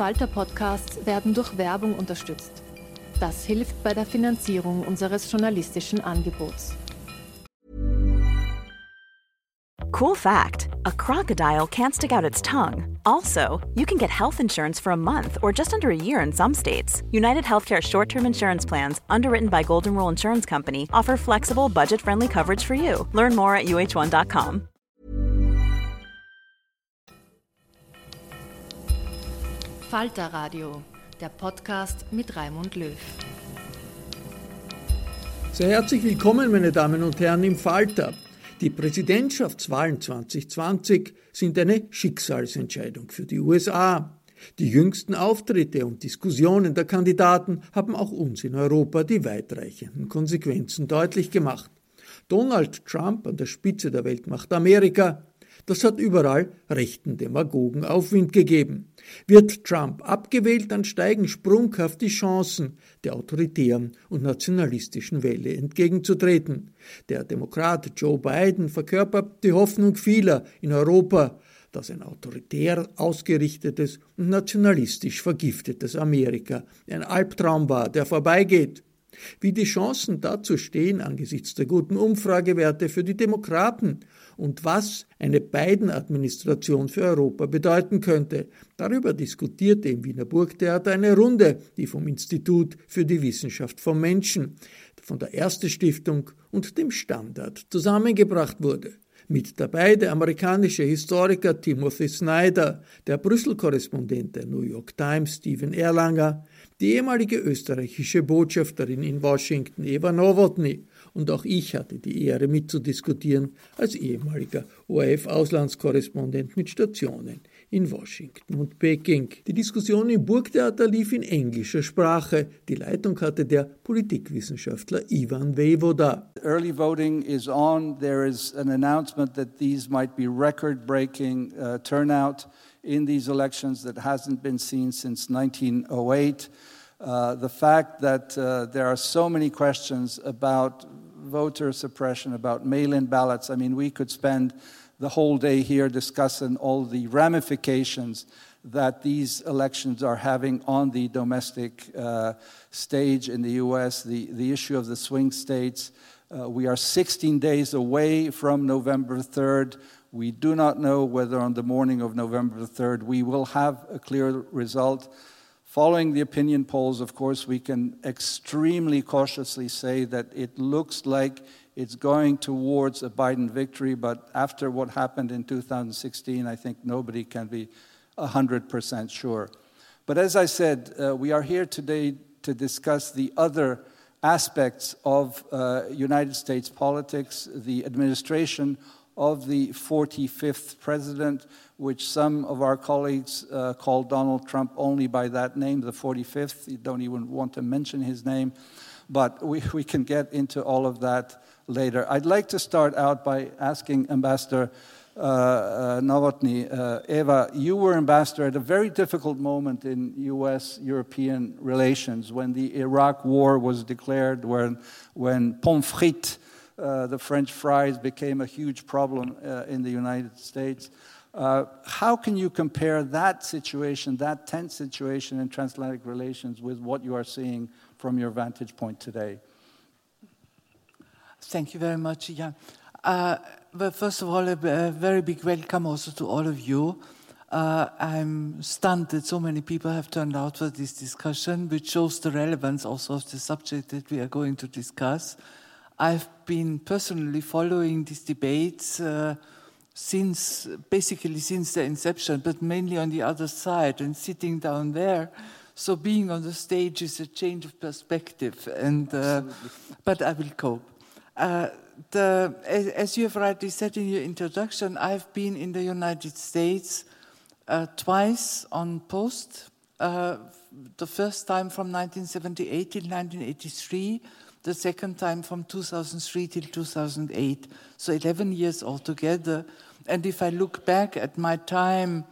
slash arena. Falter-Podcasts werden durch Werbung unterstützt. Das hilft bei der Finanzierung unseres journalistischen Angebots. Cool fact a crocodile can't stick out its tongue. Also, you can get health insurance for a month or just under a year in some states. United Healthcare short term insurance plans, underwritten by Golden Rule Insurance Company, offer flexible, budget friendly coverage for you. Learn more at uh1.com. Falter Radio, der Podcast mit Raimund Löw. Sehr herzlich willkommen, meine Damen und Herren, im Falter. Die Präsidentschaftswahlen 2020 sind eine Schicksalsentscheidung für die USA. Die jüngsten Auftritte und Diskussionen der Kandidaten haben auch uns in Europa die weitreichenden Konsequenzen deutlich gemacht. Donald Trump an der Spitze der Weltmacht Amerika das hat überall rechten Demagogen Aufwind gegeben. Wird Trump abgewählt, dann steigen sprunghaft die Chancen, der autoritären und nationalistischen Welle entgegenzutreten. Der Demokrat Joe Biden verkörpert die Hoffnung vieler in Europa, dass ein autoritär ausgerichtetes und nationalistisch vergiftetes Amerika ein Albtraum war, der vorbeigeht. Wie die Chancen dazu stehen angesichts der guten Umfragewerte für die Demokraten und was eine Biden-Administration für Europa bedeuten könnte. Darüber diskutierte im Wiener Burgtheater eine Runde, die vom Institut für die Wissenschaft vom Menschen, von der Erste Stiftung und dem Standard zusammengebracht wurde. Mit dabei der amerikanische Historiker Timothy Snyder, der Brüssel-Korrespondent der New York Times Stephen Erlanger, die ehemalige österreichische Botschafterin in Washington Eva Nowotny und auch ich hatte die Ehre mitzudiskutieren als ehemaliger ORF-Auslandskorrespondent mit Stationen in Washington und Peking. Die Diskussion im Burgtheater lief in englischer Sprache. Die Leitung hatte der Politikwissenschaftler Ivan Voivoda. Early voting is on. There is an announcement that these might be record-breaking uh, turnout in these elections that hasn't been seen since 1908. Uh, the fact that uh, there are so many questions about voter suppression, about mail in ballots. I mean, we could spend the whole day here discussing all the ramifications that these elections are having on the domestic uh, stage in the US, the, the issue of the swing states. Uh, we are 16 days away from November 3rd. We do not know whether on the morning of November 3rd we will have a clear result. Following the opinion polls, of course, we can extremely cautiously say that it looks like it's going towards a Biden victory, but after what happened in 2016, I think nobody can be 100% sure. But as I said, uh, we are here today to discuss the other aspects of uh, United States politics, the administration of the 45th president, which some of our colleagues uh, call Donald Trump only by that name, the 45th. You don't even want to mention his name. But we, we can get into all of that later. I'd like to start out by asking Ambassador uh, uh, Nowotny, uh, Eva, you were ambassador at a very difficult moment in U.S. European relations when the Iraq War was declared, when, when pommes frites uh, the French fries became a huge problem uh, in the United States. Uh, how can you compare that situation, that tense situation in transatlantic relations, with what you are seeing from your vantage point today? Thank you very much, Jan. Uh, first of all, a, a, very big welcome also to all of you. Uh, I'm stunned that so many people have turned out for this discussion, which shows the relevance also of the subject that we are going to discuss. I've been personally following these debates uh, since basically since their inception, but mainly on the other side and sitting down there. So being on the stage is a change of perspective, and uh, but I will cope. Uh, the, as you have rightly said in your introduction, I've been in the United States uh, twice on post. Uh, the first time from 1978 till 1983, the second time from 2003 till 2008. So 11 years altogether. And if I look back at my time,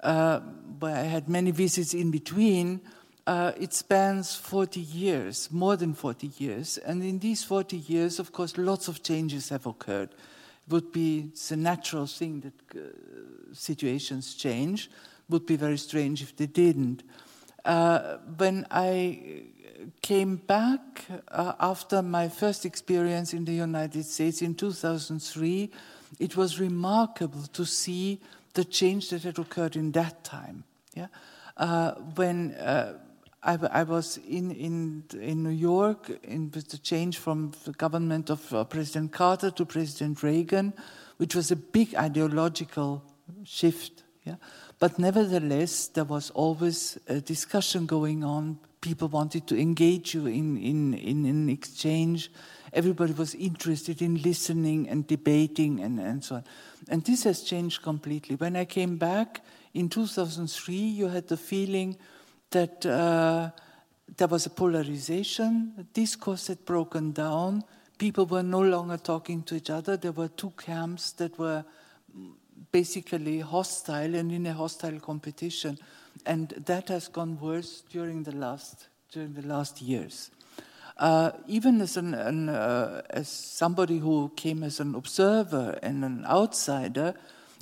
uh, where I had many visits in between, uh, it spans 40 years, more than 40 years. And in these 40 years, of course, lots of changes have occurred. It would be a natural thing that uh, situations change. It would be very strange if they didn't. Uh, when I came back uh, after my first experience in the United States in 2003, it was remarkable to see the change that had occurred in that time. Yeah? Uh, when uh, I, I, was in, in, in New York in, with the change from the government of uh, President Carter to President Reagan, which was a big ideological shift. Yeah? But nevertheless, there was always a discussion going on. People wanted to engage you in, in, in an exchange everybody was interested in listening and debating and, and so on. And this has changed completely. When I came back in 2003, you had the feeling that uh, there was a polarization, discourse had broken down, people were no longer talking to each other. There were two camps that were basically hostile and in a hostile competition. And that has gone worse during the last, during the last years. Uh, even as, an, an uh, as somebody who came as an observer and an outsider,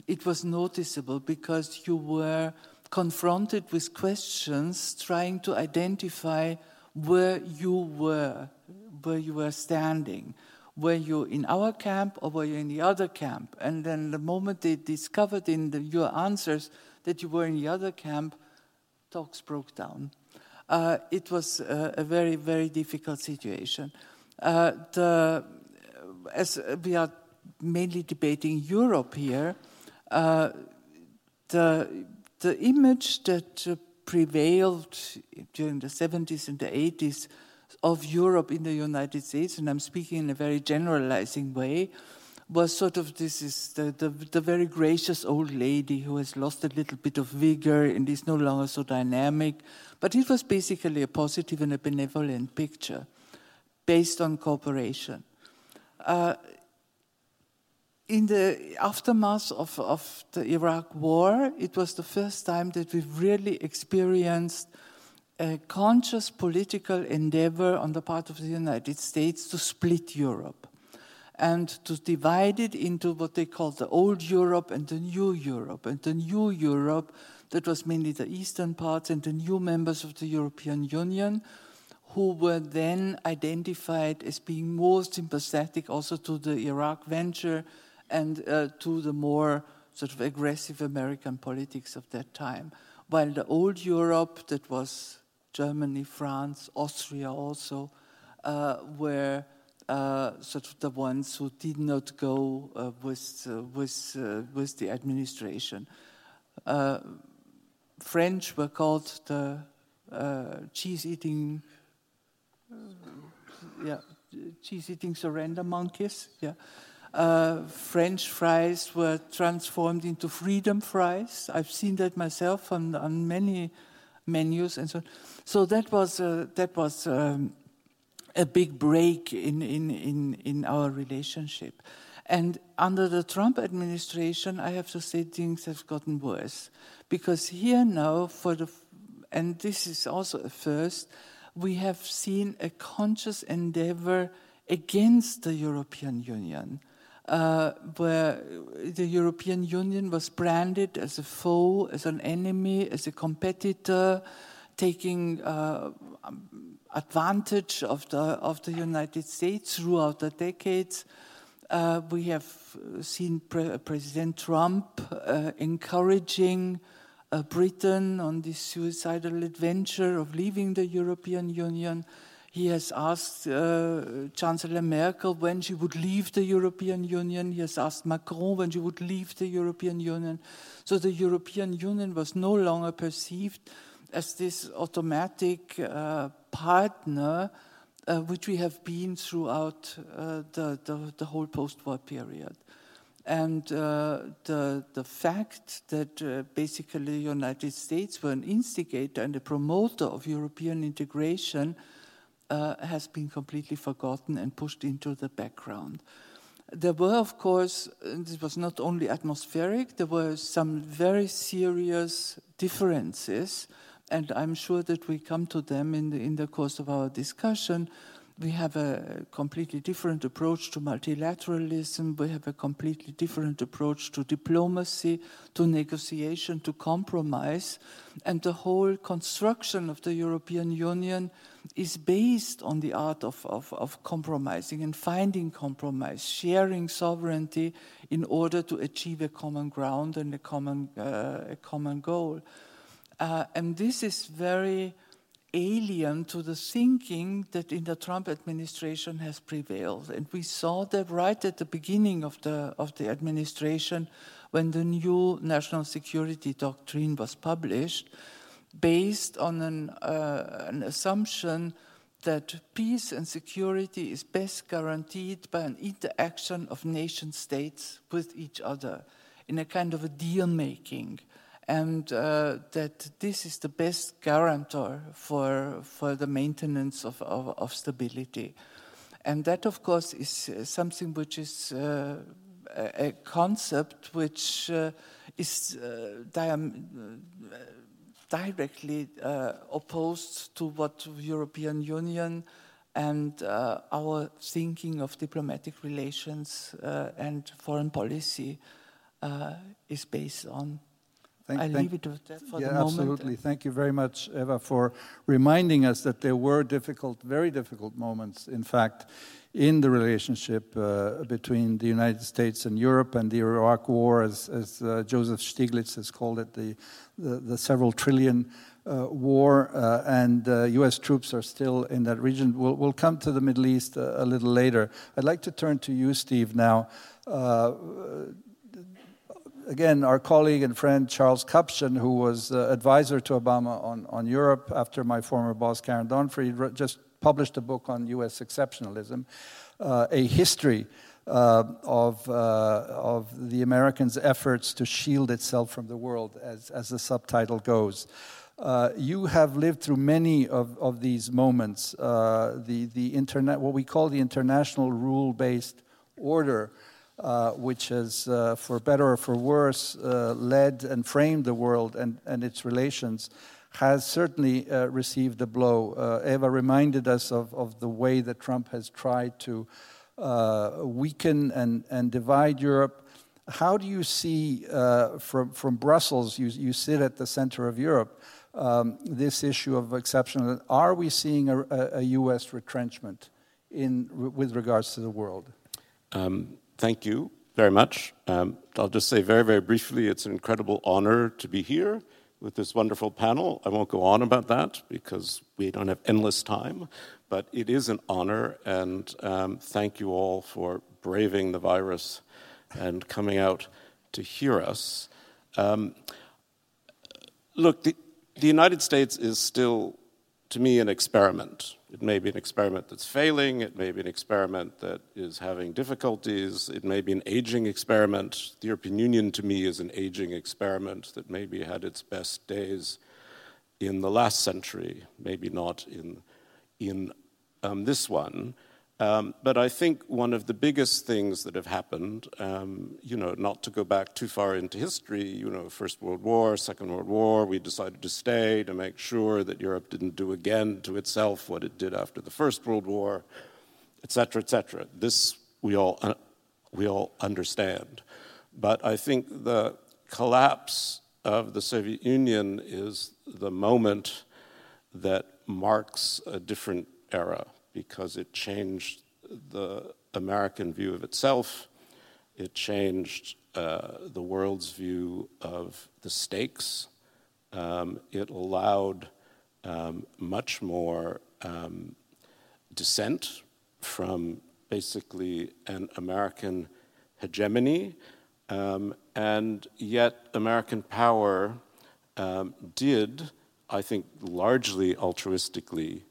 it was noticeable because you were confronted with questions trying to identify where you were, where you were standing. Were you in our camp or were you in the other camp? And then the moment they discovered in the, your answers that you were in the other camp, talks broke down uh, it was uh, a very, very difficult situation. Uh, the, as we are mainly debating Europe here, uh, the, the image that prevailed during the 70s and the 80s of Europe in the United States, and I'm speaking in a very generalizing way, was sort of this is the, the, the, very gracious old lady who has lost a little bit of vigor and is no longer so dynamic. But it was basically a positive and a benevolent picture based on cooperation. Uh, in the aftermath of, of the Iraq War, it was the first time that we really experienced a conscious political endeavor on the part of the United States to split Europe and to divide it into what they called the old Europe and the new Europe. And the new Europe, that was mainly the eastern parts and the new members of the European Union, who were then identified as being more sympathetic also to the Iraq venture and uh, to the more sort of aggressive American politics of that time. While the old Europe, that was Germany, France, Austria also, uh, were uh, sort of the ones who did not go uh, with, uh, with, uh, with the administration. Uh, French were called the uh, cheese-eating, yeah, cheese-eating surrender monkeys. Yeah. French fries were transformed into freedom fries. I've seen that myself on, on many menus and so on. So that was that was um, a big break in, in, in, in our relationship. And under the Trump administration, I have to say things have gotten worse. Because here now, for the, and this is also a first, we have seen a conscious endeavor against the European Union, uh, where the European Union was branded as a foe, as an enemy, as a competitor, taking uh, advantage of the, of the United States throughout the decades. Uh, we have seen Pre President Trump uh, encouraging uh, Britain on this suicidal adventure of leaving the European Union. He has asked uh, Chancellor Merkel when she would leave the European Union. He has asked Macron when she would leave the European Union. So the European Union was no longer perceived as this automatic uh, partner uh, which we have been throughout uh, the, the, the, whole post war period. And the, the fact that basically the United States were an instigator and a promoter of European integration has been completely forgotten and pushed into the background. There were, of course, this was not only atmospheric, there were some very serious differences and I'm sure that we come to them in the, in the course of our discussion. We have a completely different approach to multilateralism. We have a completely different approach to diplomacy, to negotiation, to compromise. And the whole construction of the European Union is based on the art of, of, of compromising and finding compromise, sharing sovereignty in order to achieve a common ground and a common, uh, a common goal. Uh, and this is very alien to the thinking that in the Trump administration has prevailed. And we saw that right at the beginning of the, of the administration when the new national security doctrine was published, based on an, uh, an assumption that peace and security is best guaranteed by an interaction of nation states with each other in a kind of a deal making and uh, that this is the best guarantor for, for the maintenance of, of, of stability. And that, of course, is uh, something which is uh, a concept which uh, is uh, directly uh, opposed to what European Union and our thinking of diplomatic relations and foreign policy is based on. Thank, I leave it that for yeah, the moment. Absolutely. Thank you very much, Eva, for reminding us that there were difficult, very difficult moments, in fact, in the relationship uh, between the United States and Europe and the Iraq War, as, as uh, Joseph Stiglitz has called it, the, the, the several trillion uh, war, uh, and U.S. Uh, troops are still in that region. We'll, we'll come to the Middle East a, uh, a little later. I'd like to turn to you, Steve, now again, our colleague and friend Charles Kupchan, who was uh, advisor to Obama on, on Europe after my former boss Karen Donfried, just published a book on U.S. exceptionalism, uh, a history uh, of, uh, of the Americans' efforts to shield itself from the world, as, as the subtitle goes. Uh, you have lived through many of, of these moments, uh, the, the internet, what we call the international rule based order, uh, which has, uh, for better or for worse, uh, led and framed the world and, and its relations, has certainly uh, received a blow. Uh, Eva reminded us of, of the way that Trump has tried to weaken and, and divide Europe. How do you see from, from Brussels, you, you sit at the center of Europe, um, this issue of exceptional? Are we seeing a, a, a U.S. retrenchment in, with regards to the world? Um, thank you very much. Um, I'll just say very, very briefly it's an incredible honor to be here with this wonderful panel. I won't go on about that because we don't have endless time, but it is an honor, and um, thank you all for braving the virus and coming out to hear us. Um, look, the, the United States is still, to me, an experiment. It may be an experiment that's failing, it may be an experiment that is having difficulties, it may be an aging experiment. The European Union, to me, is an aging experiment that maybe had its best days in the last century, maybe not in, in um, this one. Um, but I think one of the biggest things that have happened, um, you know, not to go back too far into history, you know, First World War, Second World War, we decided to stay to make sure that Europe didn't do again to itself what it did after the First World War, et cetera, et cetera. This we all, uh, we all understand. But I think the collapse of the Soviet Union is the moment that marks a different era because it changed the American view of itself. It changed uh, the world's view of the stakes. Um, it allowed um, much more um, dissent from basically an American hegemony, um, and yet American power um, did, I think, largely altruistically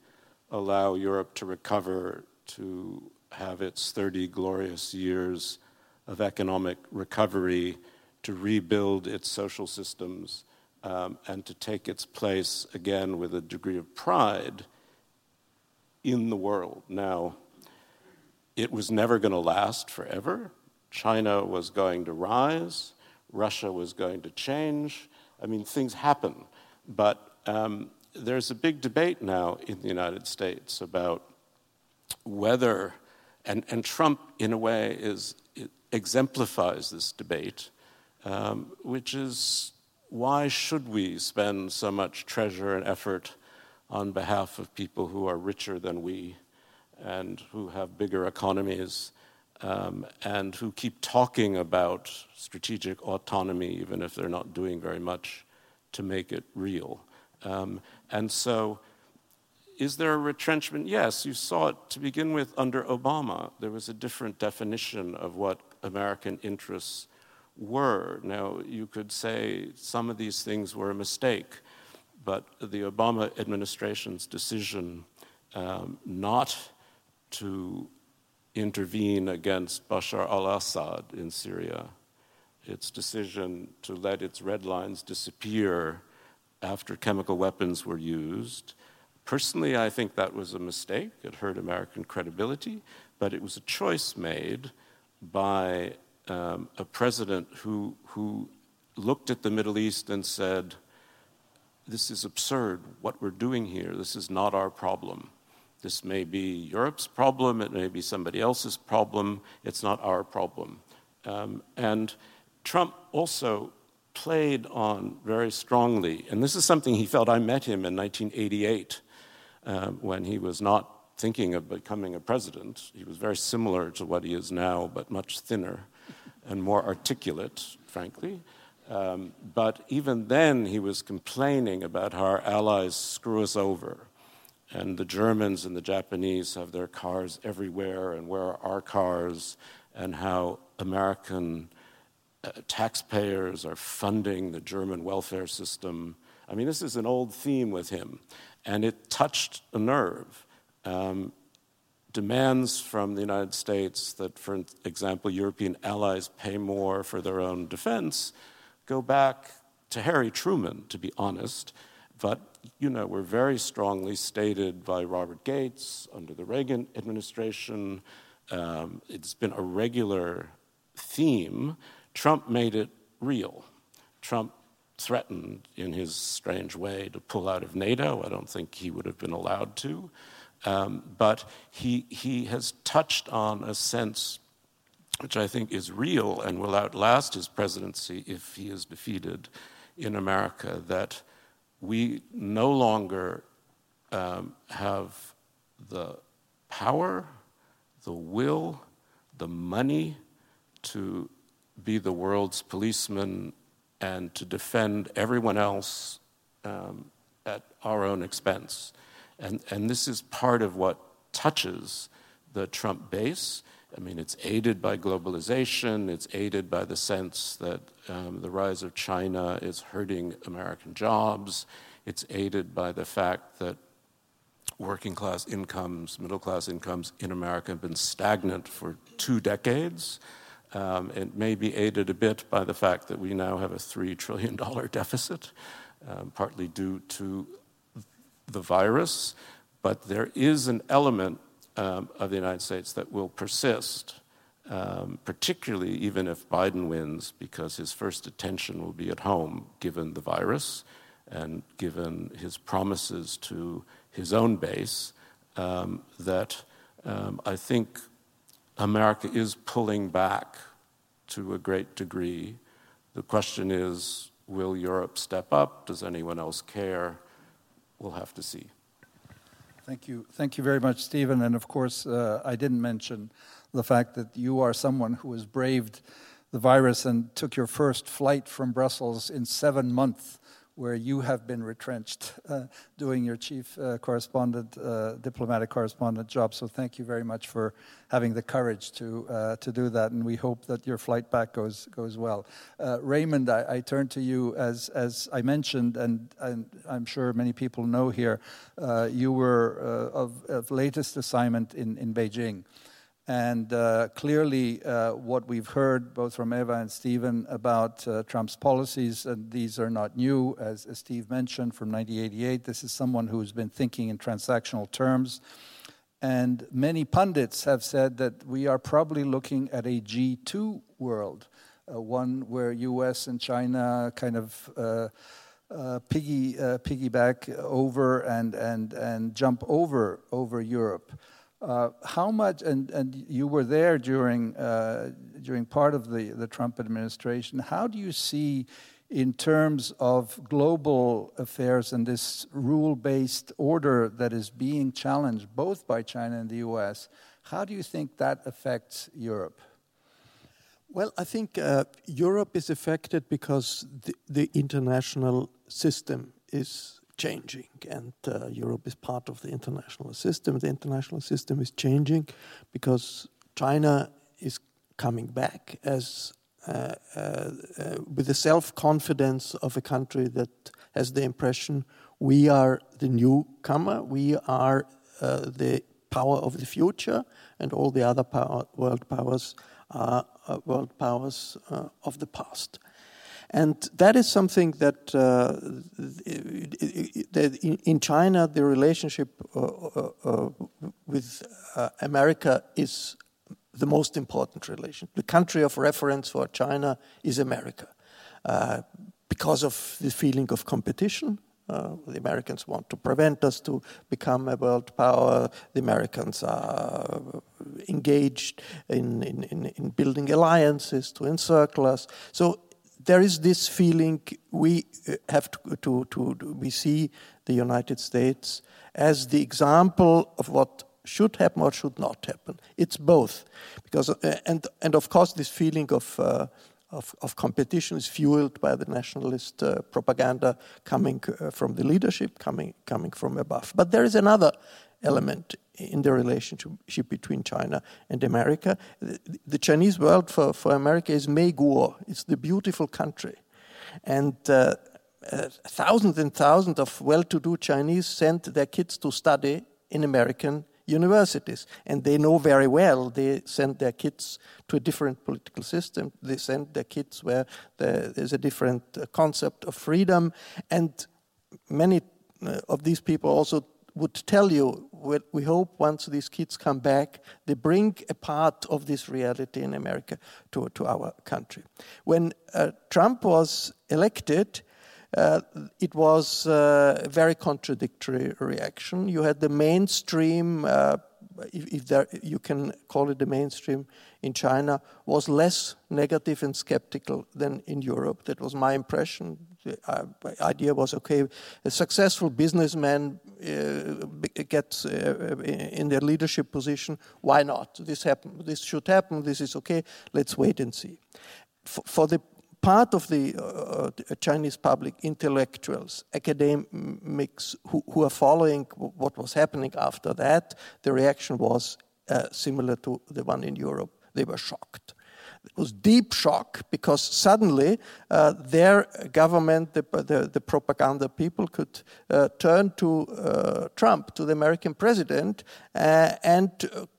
allow Europe to recover, to have its 30 glorious years of economic recovery, to rebuild its social systems, um, and to take its place again with a degree of pride in the world. Now, it was never going to last forever. China was going to rise, Russia was going to change. I mean, things happen. But um, there's a big debate now in the United States about whether, and, and Trump, in a way, is, exemplifies this debate, um, which is why should we spend so much treasure and effort on behalf of people who are richer than we and who have bigger economies um, and who keep talking about strategic autonomy, even if they're not doing very much to make it real. Um, and so, is there a retrenchment? Yes, you saw it to begin with under Obama. There was a different definition of what American interests were. Now, you could say some of these things were a mistake, but the Obama administration's decision um, not to intervene against Bashar al Assad in Syria, its decision to let its red lines disappear after chemical weapons were used. Personally, I think that was a mistake. It hurt American credibility, but it was a choice made by um, a president who, who looked at the Middle East and said, This is absurd. What we're doing here, this is not our problem. This may be Europe's problem, it may be somebody else's problem, it's not our problem. Um, and Trump also played on very strongly, and this is something he felt. I met him in 1988 um, when he was not thinking of becoming a president. He was very similar to what he is now, but much thinner and more articulate, frankly. Um, but even then, he was complaining about how our allies screw us over and the Germans and the Japanese have their cars everywhere, and where are our cars, and how American uh, taxpayers are funding the German welfare system. I mean, this is an old theme with him, and it touched a nerve. Um, demands from the United States that, for example, European allies pay more for their own defense go back to Harry Truman, to be honest, but you know, were very strongly stated by Robert Gates under the Reagan administration. Um, it's been a regular theme. Trump made it real. Trump threatened, in his strange way, to pull out of NATO. I don't think he would have been allowed to. Um, but he, he has touched on a sense which I think is real and will outlast his presidency if he is defeated in America that we no longer um, have the power, the will, the money to be the world's policeman and to defend everyone else um, at our own expense. And, and this is part of what touches the Trump base. I mean, it's aided by globalization, it's aided by the sense that um, the rise of China is hurting American jobs, it's aided by the fact that working class incomes, middle class incomes in America have been stagnant for two decades. Um, it may be aided a bit by the fact that we now have a $3 trillion deficit, um, partly due to the virus, but there is an element um, of the United States that will persist, um, particularly even if Biden wins, because his first attention will be at home given the virus and given his promises to his own base. Um, that um, I think America is pulling back to a great degree. The question is will Europe step up? Does anyone else care? We'll have to see. Thank you. Thank you very much, Stephen. And of course, uh, I didn't mention the fact that you are someone who has braved the virus and took your first flight from Brussels in seven months where you have been retrenched uh, doing your chief uh, correspondent, uh, diplomatic correspondent job. So thank you very much for having the courage to uh, to do that, and we hope that your flight back goes goes well. Uh, Raymond, I, I, turn to you as as I mentioned, and, and I'm sure many people know here, uh, you were of, of latest assignment in in Beijing. And uh, clearly, uh, what we've heard both from Eva and Stephen about uh, Trump's policies, and these are not new, as, as, Steve mentioned, from 1988. This is someone who's been thinking in transactional terms. And many pundits have said that we are probably looking at a G2 world, uh, one where US and China kind of uh, uh, piggy, piggyback over and, and, and jump over, over Europe. Uh, how much, and, and you were there during, uh, during part of the, the Trump administration, how do you see, in terms of global affairs and this rule based order that is being challenged both by China and the US, how do you think that affects Europe? Well, I think uh, Europe is affected because the, the international system is changing, and uh, Europe is part of the international system. The international system is changing because China is coming back as uh, uh, uh with the self confidence of a country that has the impression we are the newcomer, we are uh, the power of the future, and all the other power, world powers are uh, world powers of the past. And that is something that, uh, in China, the relationship uh, uh, uh with uh, America is the most important relation. The country of reference for China is America uh, because of the feeling of competition. the Americans want to prevent us to become a world power. The Americans are engaged in, in, in building alliances to encircle us. So there is this feeling we uh, have to, to, to, we see the United States as the example of what should happen or should not happen. It's both, because uh, and and of course this feeling of. Uh, of, of, competition is fueled by the nationalist uh, propaganda coming uh, from the leadership, coming coming from above. But there is another element in the relationship between China and America. The Chinese world for, for America is Meiguo, it's the beautiful country. And uh, uh, thousands and thousands of well to do Chinese sent their kids to study in American universities. And they know very well they send their kids to a different political system. They send their kids where there's a different uh, concept of freedom. And many uh, of these people also would tell you we hope once these kids come back, they bring a part of this reality in America to, to our country. When uh, Trump was elected, uh, it was uh, a very contradictory reaction. You had the mainstream, uh, if, if there, you can call it the mainstream in China, was less negative and skeptical than in Europe. That was my impression. The uh, idea was okay, a successful businessman uh, gets uh, in their leadership position. Why not? This happen. This should happen. This is okay. Let's wait and see. For, for the part of the uh, Chinese public, intellectuals, academics who, who, are following what was happening after that, the reaction was uh, similar to the one in Europe. They were shocked. It was deep shock because suddenly uh, their government, the, the, the, propaganda people, could uh, turn to uh, Trump, to the American president, uh, and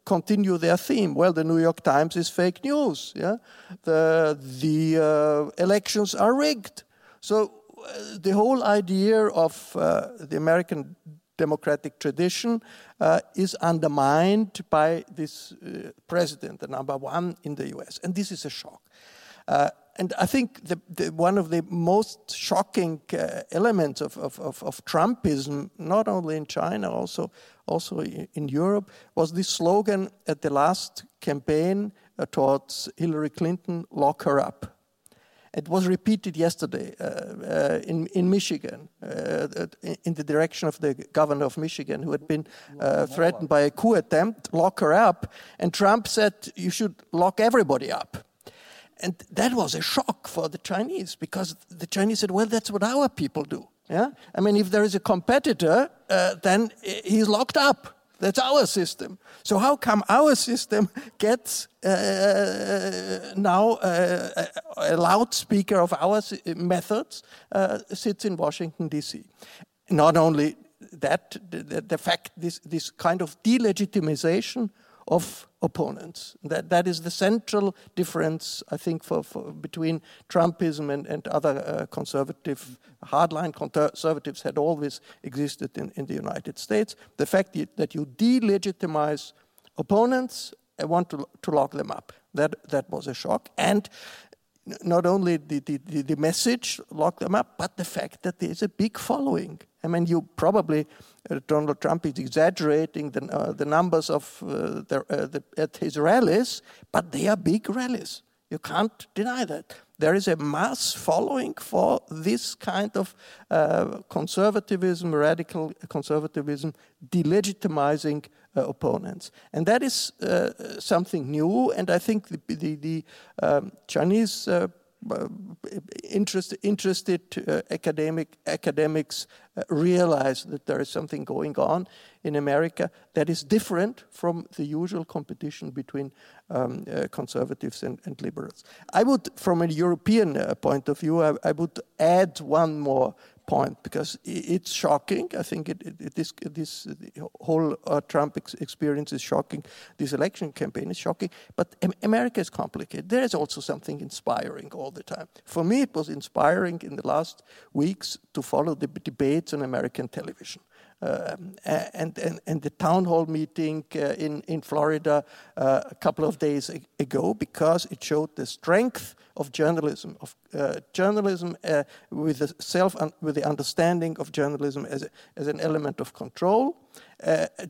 continue their theme. Well, the New York Times is fake news. Yeah, the the uh, elections are rigged. So uh, the whole idea of the American democratic tradition uh, is undermined by this uh, president, the number one in the US. And this is a shock. Uh, and I think the, the, one of the most shocking uh, elements of, of, of, of, Trumpism, not only in China, also, also in Europe, was this slogan at the last campaign uh, towards Hillary Clinton lock her up. It was repeated yesterday uh, uh, in, in Michigan, uh, in the direction of the governor of Michigan, who had been uh, threatened by a coup attempt, lock her up. And Trump said, You should lock everybody up. And that was a shock for the Chinese because the Chinese said, Well, that's what our people do. Yeah? I mean, if there is a competitor, uh, then he's locked up. That's our system. So how come our system gets uh, now uh, a loudspeaker of our methods uh, sits in Washington D.C. Not only that, the, the fact this this kind of delegitimization of opponents. That, that is the central difference, I think, for, for between Trumpism and, and other uh, conservative, hardline conservatives had always existed in, in the United States. The fact that you delegitimize opponents and want to, to lock them up. That, that was a shock. And not only the, the, the message lock them up, but the fact that there is a big following. I mean, you probably, Donald Trump is exaggerating the, uh, the numbers of uh, the, uh, the, at his rallies, but they are big rallies. You can't deny that. There is a mass following for this kind of uh, conservatism, radical conservatism, delegitimizing uh, opponents. And that is something new, and I think the, the, the um, Chinese uh, interest, interested uh, academic academics uh, realize that there is something going on in America that is different from the usual competition between um, uh, conservatives and, and, liberals. I would, from a European uh, point of view, I, I, would add one more point because it's shocking. I think it, it, this, this whole uh, Trump ex experience is shocking. This election campaign is shocking. But America is complicated. There is also something inspiring all the time. For me, it was inspiring in the last weeks to follow the debates on American television. Uh, and, and, and the town hall meeting uh, in, in Florida uh, a couple of days ago because it showed the strength of journalism, of uh, journalism with the self with the understanding of journalism as, a, as an element of control,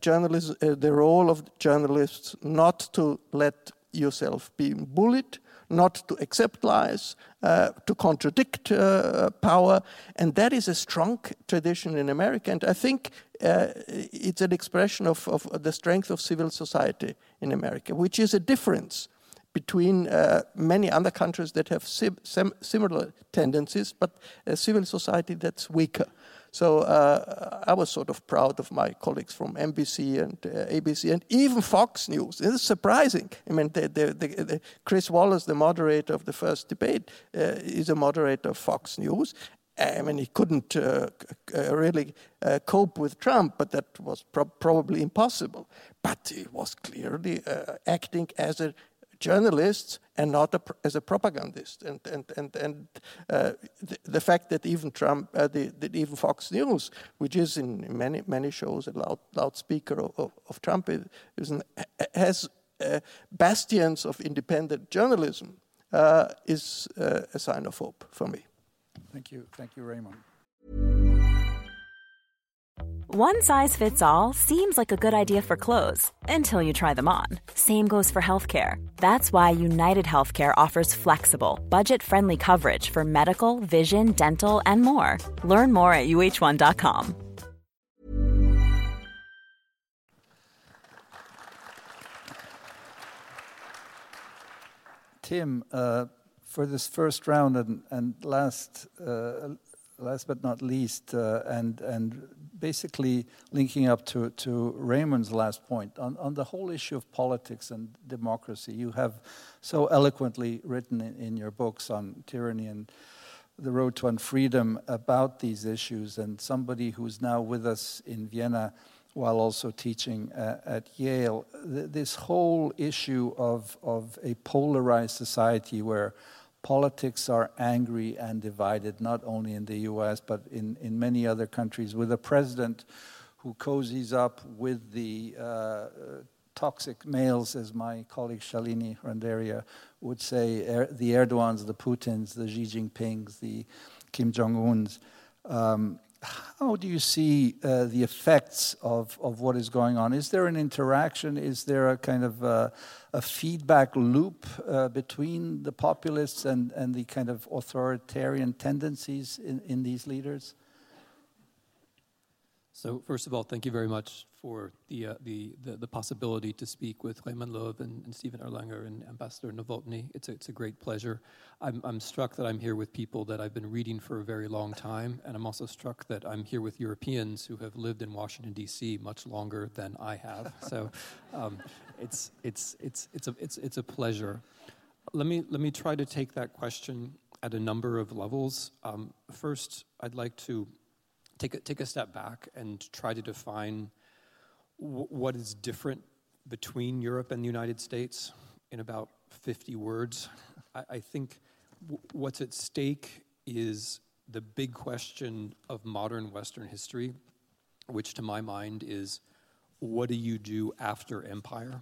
journalism, the role of journalists not to let yourself be bullied, not to accept lies, uh, to contradict uh, power. And that is a strong tradition in America. And I think uh, it's an expression of, of, the strength of civil society in America, which is a difference between uh, many other countries that have sim similar tendencies, but a civil society that's weaker. So uh, I was sort of proud of my colleagues from NBC and uh, ABC and even Fox News. It's surprising. I mean, the, the, the, Chris Wallace, the moderator of the first debate, uh, is a moderator of Fox News. I mean, he couldn't uh, uh, really uh, cope with Trump, but that was pro probably impossible. But he was clearly acting as a journalists and not a, as a propagandist. And, and, and, and uh, the, the, fact that even Trump, uh, the, that even Fox News, which is in many, many shows a loud, loudspeaker of, of, of Trump, is an, has uh, bastions of independent journalism, uh, is uh, a sign of hope for me. Thank you. Thank you, Raymond. One size fits all seems like a good idea for clothes until you try them on. Same goes for healthcare. That's why United Healthcare offers flexible, budget friendly coverage for medical, vision, dental, and more. Learn more at uh1.com. Tim, uh, for this first round and, and last, uh, last but not least, uh, and, and basically linking up to, to Raymond's last point on, on the whole issue of politics and democracy. You have so eloquently written in, in your books on tyranny and the road to unfreedom about these issues, and somebody who's now with us in Vienna while also teaching uh, at Yale, th this whole issue of, of a polarized society where politics are angry and divided, not only in the US, but in, in many other countries, with a president who cozies up with the uh, toxic males, as my colleague Shalini Randeria would say, er, the Erdogans, the Putins, the Xi Jinpings, the Kim Jong Uns. Um, how do you see uh, the effects of, of what is going on? Is there an interaction? Is there a kind of uh, a feedback loop uh, between the populists and, and the kind of authoritarian tendencies in, in these leaders? So, first of all, thank you very much for the, uh, the, the, the, possibility to speak with Raymond Löw and, and Stephen Erlanger and Ambassador Nowotny. It's a, it's a great pleasure. I'm, I'm struck that I'm here with people that I've been reading for a very long time, and I'm also struck that I'm here with Europeans who have lived in Washington, D.C. much longer than I have. So, um, it's, it's, it's, it's, a, it's, it's a pleasure. Let me, let me try to take that question at a number of levels. Um, first, I'd like to take a, take a step back and try to define w- what is different between Europe and the United States in about 50 words. I, I think w- what's at stake is the big question of modern Western history, which to my mind is what do you do after empire?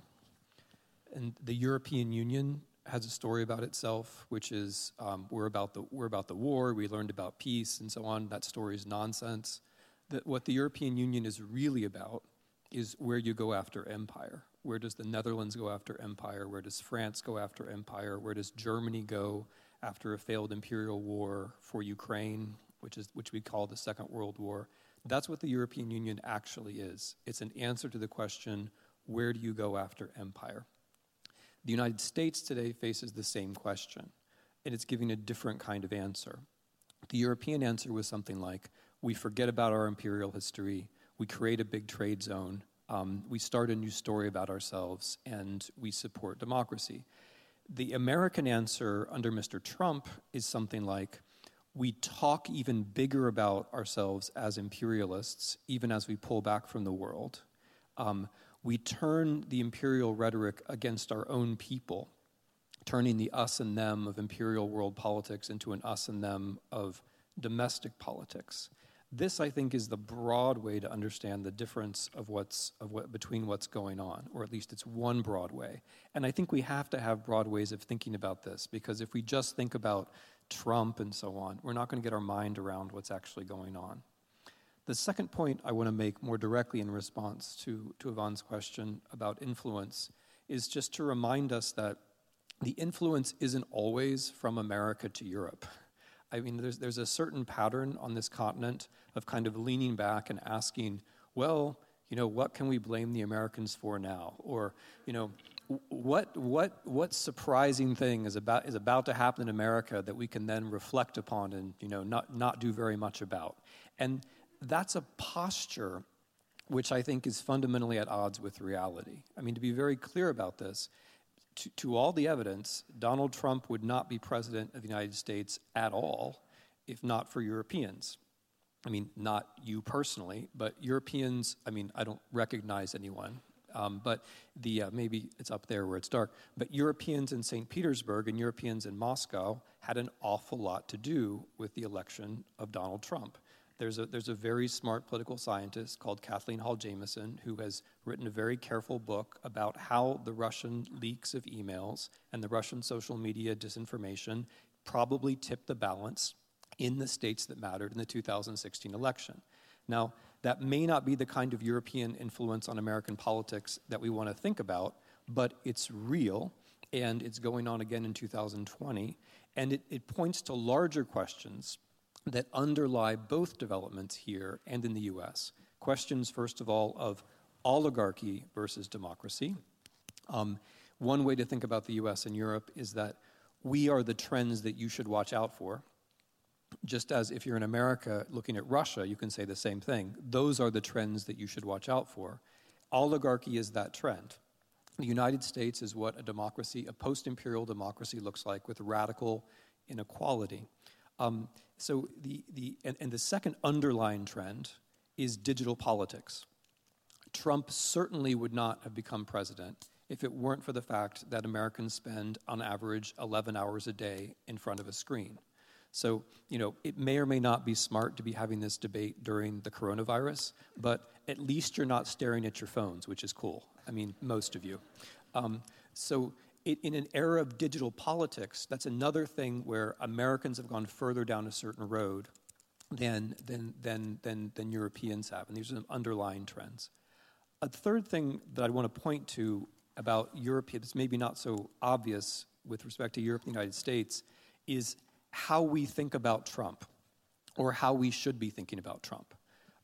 And the European Union has a story about itself, which is um, we're, about the, we're about the war, we learned about peace, and so on. That story is nonsense. That what the European Union is really about is where you go after empire. Where does the Netherlands go after empire? Where does France go after empire? Where does Germany go after a failed imperial war for Ukraine, which, is, which we call the Second World War? That's what the European Union actually is. It's an answer to the question where do you go after empire? The United States today faces the same question, and it's giving a different kind of answer. The European answer was something like we forget about our imperial history, we create a big trade zone, um, we start a new story about ourselves, and we support democracy. The American answer under Mr. Trump is something like we talk even bigger about ourselves as imperialists, even as we pull back from the world. Um, we turn the imperial rhetoric against our own people, turning the us and them of imperial world politics into an us and them of domestic politics. This, I think, is the broad way to understand the difference of what's of what between what's going on, or at least it's one broad way. And I think we have to have broad ways of thinking about this because if we just think about Trump and so on, we're not going to get our mind around what's actually going on. The second point I want to make more directly in response to, to Ivan's question about influence is just to remind us that the influence isn't always from America to Europe. I mean, there's, there's a certain pattern on this continent of kind of leaning back and asking, well, you know, what can we blame the Americans for now? Or, you know, what, what, what surprising thing is about, is about to happen in America that we can then reflect upon and, you know, not, not do very much about? And that's a posture which I think is fundamentally at odds with reality. I mean, to be very clear about this, to, to all the evidence, Donald Trump would not be president of the United States at all if not for Europeans. I mean, not you personally, but Europeans. I mean, I don't recognize anyone, um, but the uh, maybe it's up there where it's dark. But Europeans in St. Petersburg and Europeans in Moscow had an awful lot to do with the election of Donald Trump. There's a, there's a very smart political scientist called Kathleen Hall Jamieson who has written a very careful book about how the Russian leaks of emails and the Russian social media disinformation probably tipped the balance in the states that mattered in the 2016 election. Now, that may not be the kind of European influence on American politics that we want to think about, but it's real and it's going on again in 2020. And it, it points to larger questions that underlie both developments here and in the US. Questions, first of all, of oligarchy versus democracy. Um, one way to think about the US and Europe is that we are the trends that you should watch out for. Just as if you're in America looking at Russia, you can say the same thing. Those are the trends that you should watch out for. Oligarchy is that trend. The United States is what a democracy, a post imperial democracy, looks like with radical inequality. Um, so the, the, and, and the second underlying trend is digital politics. Trump certainly would not have become president if it weren't for the fact that Americans spend, on average, 11 hours a day in front of a screen. So, you know, it may or may not be smart to be having this debate during the coronavirus, but at least you're not staring at your phones, which is cool. I mean, most of you. Um, so, in an era of digital politics, that's another thing where Americans have gone further down a certain road than, than, than, than, than Europeans have. And these are underlying trends. A third thing that I want to point to about Europe, it's maybe not so obvious with respect to Europe and the United States, is how we think about Trump or how we should be thinking about Trump.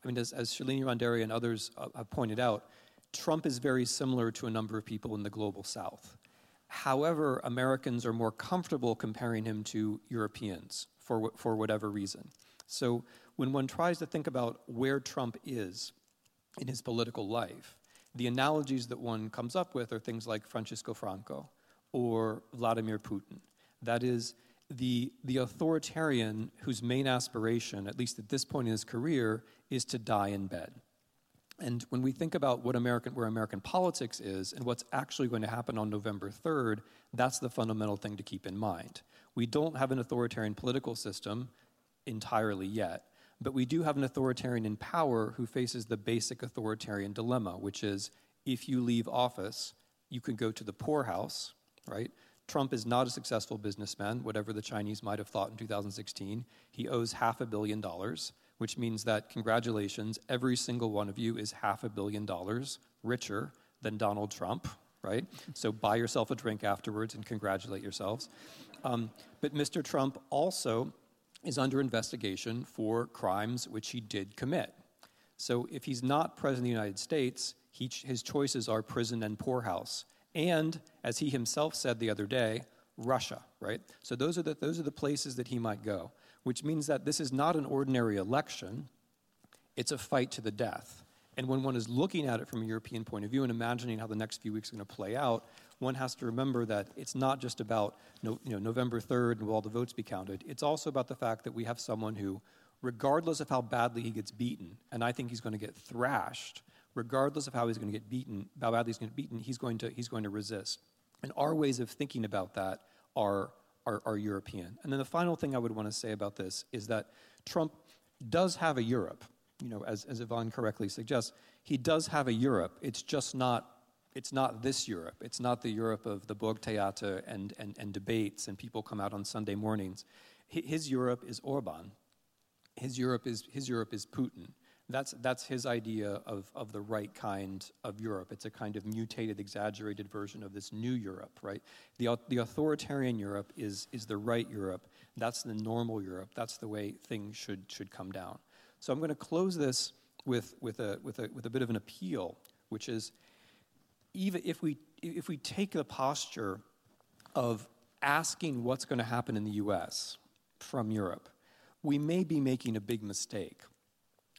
I mean, as, as Shalini Randeria and others uh, have pointed out, Trump is very similar to a number of people in the global south. However, Americans are more comfortable comparing him to Europeans for, for whatever reason. So when one tries to think about where Trump is in his political life, the analogies that one comes up with are things like Francisco Franco or Vladimir Putin. That is, the, the authoritarian whose main aspiration, at least at this point in his career, is to die in bed. And when we think about what American, where American politics is and what's actually going to happen on November 3rd, that's the fundamental thing to keep in mind. We don't have an authoritarian political system entirely yet, but we do have an authoritarian in power who faces the basic authoritarian dilemma, which is if you leave office, you can go to the poorhouse, right? Trump is not a successful businessman, whatever the Chinese might have thought in 2016. He owes half a billion dollars which means that congratulations, every single one of you is half a billion dollars richer than Donald Trump, right? So buy yourself a drink afterwards and congratulate yourselves. Um, but Mr. Trump also is under investigation for crimes which he did commit. So if he's not president of the United States, he, his choices are prison and poorhouse. And, as he himself said the other day, Russia, right? So those are the, those are the places that he might go which means that this is not an ordinary election, it's a fight to the death. And when one is looking at it from a European point of view and imagining how the next few weeks are going to play out, one has to remember that it's not just about you know, November 3rd and will all the votes be counted. It's also about the fact that we have someone who, regardless of how badly he gets beaten, and I think he's going to get thrashed, regardless of how he's going to get beaten, how badly he's going to get beaten, he's going to, he's going to resist. And our ways of thinking about that are are, are European. And then the final thing I would want to say about this is that Trump does have a Europe. You know, as, as Ivan correctly suggests, he does have a Europe. It's just not it's not this Europe. It's not the Europe of the Burgtheater and, and, and debates and people come out on Sunday mornings. His Europe is Orban. His Europe is, his Europe is Putin. That's, that's his idea of, of the right kind of Europe. It's a kind of mutated, exaggerated version of this new Europe, right? The, the authoritarian Europe is, is the right Europe. That's the normal Europe. That's the way things should, should come down. So I'm going to close this with, with, a, with, a, with a bit of an appeal, which is even if we, if we take the posture of asking what's going to happen in the US from Europe, we may be making a big mistake.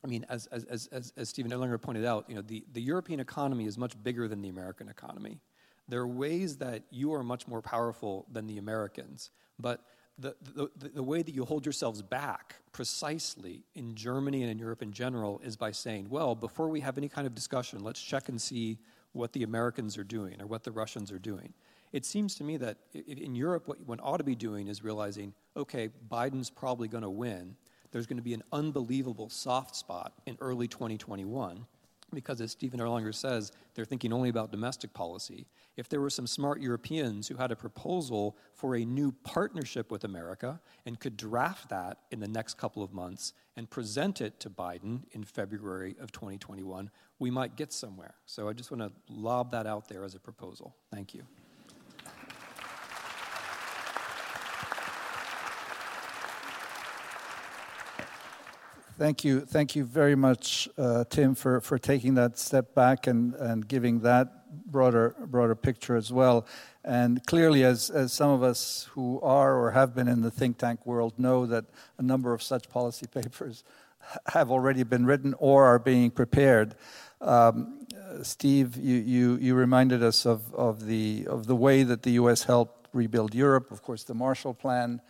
I mean, as, as, as, as Stephen Erlanger pointed out, you know, the, the European economy is much bigger than the American economy. There are ways that you are much more powerful than the Americans, but the, the, the way that you hold yourselves back precisely in Germany and in Europe in general is by saying, well, before we have any kind of discussion, let's check and see what the Americans are doing or what the Russians are doing. It seems to me that in Europe, what one ought to be doing is realizing, okay, Biden's probably going to win there's going to be an unbelievable soft spot in early 2021 because, as Stephen Erlanger says, they're thinking only about domestic policy. If there were some smart Europeans who had a proposal for a new partnership with America and could draft that in the next couple of months and present it to Biden in February of 2021, we might get somewhere. So I just want to lob that out there as a proposal. Thank you. Thank you. Thank you very much, uh, Tim, for, for taking that step back and, and giving that broader, broader picture as well. And clearly, as, as some of us who are or have been in the think tank world know that a number of such policy papers have already been written or are being prepared. Um, Steve, you, you, you reminded us of, of, the, of the way that the U.S. helped rebuild Europe, of course, the Marshall Plan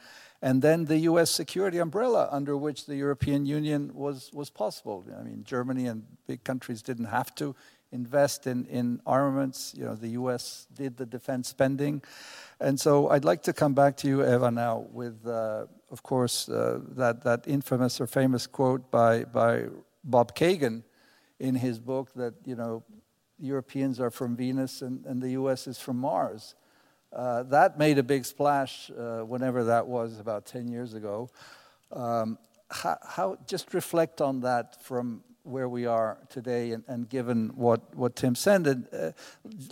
and then the US security umbrella under which the European Union was, was possible. I mean, Germany and big countries didn't have to invest in, in armaments. You know, the US did the defense spending. And so I'd like to come back to you, Eva, now with, uh, of course, uh, that, that infamous or famous quote by, by Bob Kagan in his book that, you know, Europeans are from Venus and, and the US is from Mars. Uh, that made a big splash uh, whenever that was, about 10 years ago. Um, how, how, just reflect on that from where we are today, and, and given what, what Tim said, and, uh,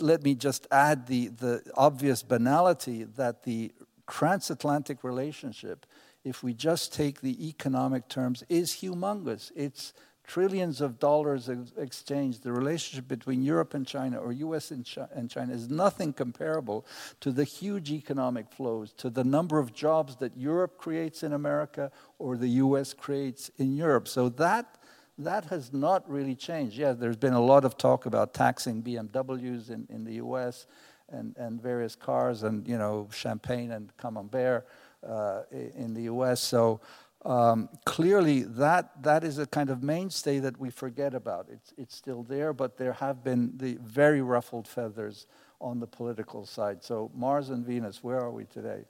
let me just add the, the obvious banality that the transatlantic relationship, if we just take the economic terms, is humongous. It's trillions of dollars ex- exchanged. The relationship between Europe and China or US and, Chi- and China is nothing comparable to the huge economic flows, to the number of jobs that Europe creates in America or the US creates in Europe. So that that has not really changed. Yeah, there's been a lot of talk about taxing BMWs in, in the US and, and various cars and, you know, champagne and camembert uh, in the US. So um, clearly that, that is a kind of mainstay that we forget about. It's, it's still there, but there have been the very ruffled feathers on the political side. So Mars and Venus, where are we today?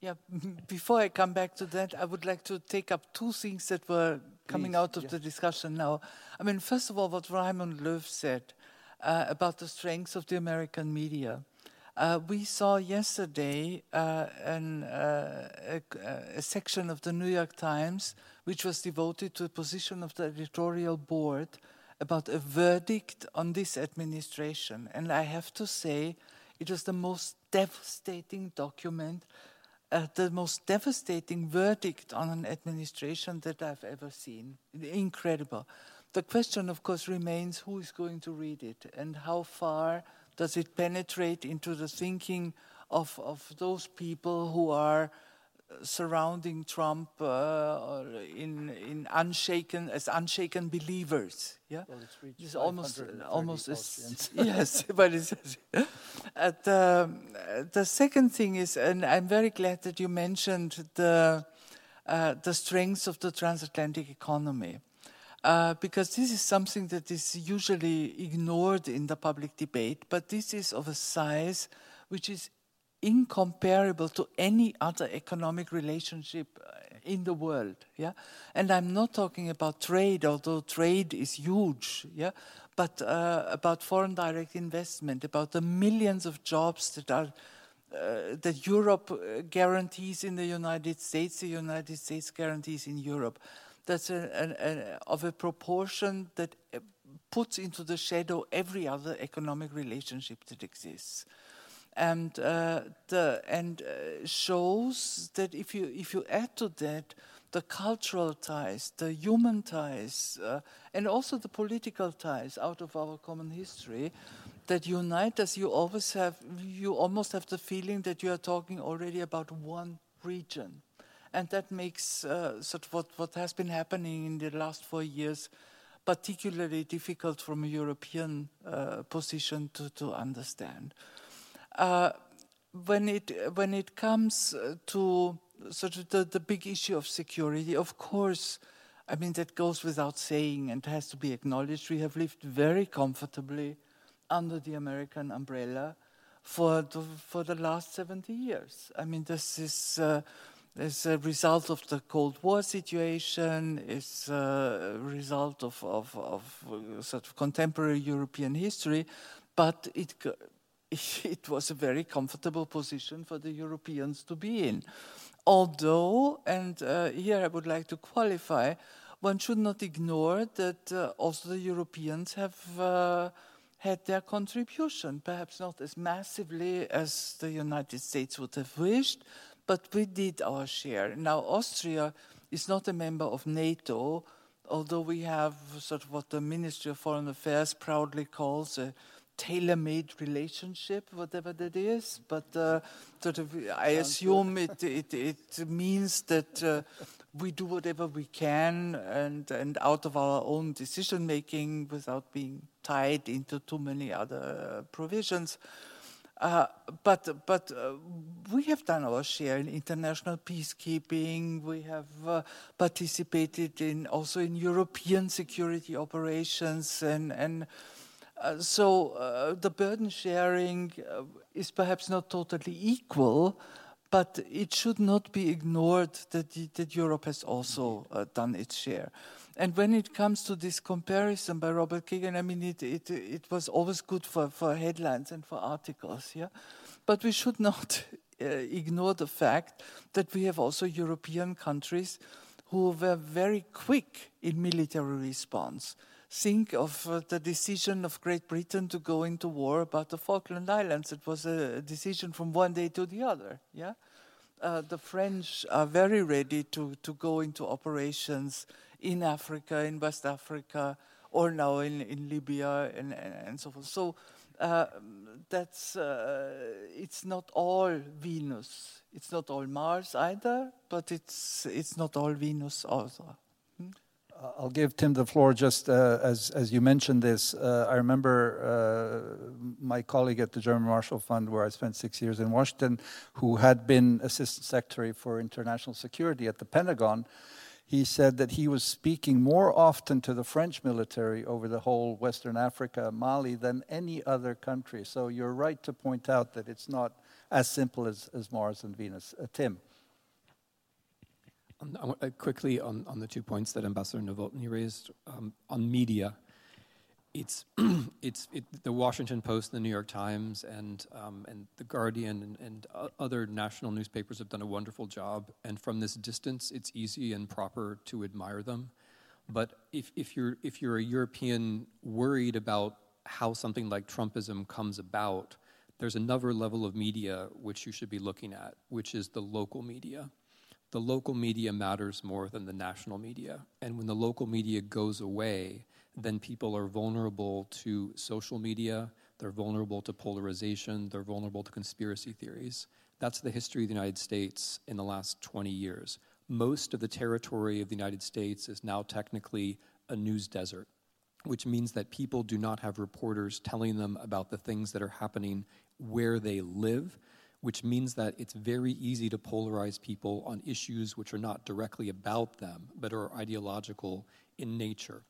Yeah, before I come back to that, I would like to take up two things that were coming Please, out of the discussion now. I mean, first of all, what Raimund Löw said uh, about the strengths of the American media. Uh, we saw yesterday uh, an, uh, a, a section of the New York Times which was devoted to a position of the editorial board about a verdict on this administration. And I have to say, it was the most devastating document uh, the most devastating verdict on an administration that I've ever seen. Incredible. The question, of course, remains who is going to read it and how far does it penetrate into the thinking of, of those people who are surrounding Trump uh, in, in unshaken, as unshaken believers. Yeah, Well, it's it's almost almost as, yes, but it's uh, the, the second thing is, and I'm very glad that you mentioned the uh, the strengths of the transatlantic economy. Uh, because this is something that is usually ignored in the public debate, but this is of a size which is incomparable to any other economic relationship uh, in the world yeah and i'm not talking about trade although trade is huge yeah but uh, about foreign direct investment about the millions of jobs that are uh, that Europe uh, guarantees in the United States, the United States guarantees in Europe. That's a, a, of a proportion that uh, puts into the shadow every other economic relationship that exists. And uh, the and uh, shows that if you if you add to that the cultural ties, the human ties, uh, and also the political ties out of our common history that unite us, you always have you almost have the feeling that you are talking already about one region, and that makes uh, sort of what what has been happening in the last four years particularly difficult from a European uh, position to, to understand. Uh, when it when it comes uh, to sort of the, the big issue of security, of course, I mean that goes without saying and has to be acknowledged. We have lived very comfortably under the American umbrella for the, for the last 70 years. I mean, this is. Uh, as a result of the Cold War situation, is a result of, of, of uh, sort of contemporary European history, but it, it was a very comfortable position for the Europeans to be in. Although, and uh, here I would like to qualify, one should not ignore that uh, also the Europeans have uh, had their contribution, perhaps not as massively as the United States would have wished, but we did our share. Now, Austria is not a member of NATO, although we have sort of what the Ministry of Foreign Affairs proudly calls a tailor-made relationship, whatever that is. But uh, sort of, I assume it, it, it means that uh, we do whatever we can and, and out of our own decision making without being tied into too many other provisions. Uh, but but uh, we have done our share in international peacekeeping. We have uh, participated in also in European security operations, and and uh, so uh, the burden sharing uh, is perhaps not totally equal, but it should not be ignored that that Europe has also done its share. And when it comes to this comparison by Robert Kagan, I mean, it, it, it was always good for, for headlines and for articles, yeah? But we should not uh, ignore the fact that we have also European countries who were very quick in military response. Think of uh, the decision of Great Britain to go into war about the Falkland Islands. It was a decision from one day to the other. Yeah, uh, the French are very ready to, to go into operations in Africa, in West Africa, or now in, in Libya, and, and, and so forth. So uh, that's uh, it's not all Venus. It's not all Mars either, but it's it's not all Venus also. Hmm? Uh, I'll give Tim the floor just uh, as as you mentioned this. Uh, I remember uh, my colleague at the German Marshall Fund, where I spent six years in Washington, who had been Assistant Secretary for International Security at the Pentagon he said that he was speaking more often to the French military over the whole Western Africa, Mali, than any other country. So you're right to point out that it's not as simple as, as Mars and Venus. Uh, Tim. Um, uh, quickly on, on the two points that Ambassador Nowotny raised um, on media it's it's it, the Washington Post, and the New York Times, and um, and the Guardian and, and other national newspapers have done a wonderful job. And from this distance, it's easy and proper to admire them. But if if you're if you're a European worried about how something like Trumpism comes about, there's another level of media which you should be looking at, which is the local media. The local media matters more than the national media, and when the local media goes away then people are vulnerable to social media, they're vulnerable to polarization, they're vulnerable to conspiracy theories. That's the history of the United States in the last 20 years. Most of the territory of the United States is now technically a news desert, which means that people do not have reporters telling them about the things that are happening where they live, which means that it's very easy to polarize people on issues which are not directly about them, but are ideological in nature.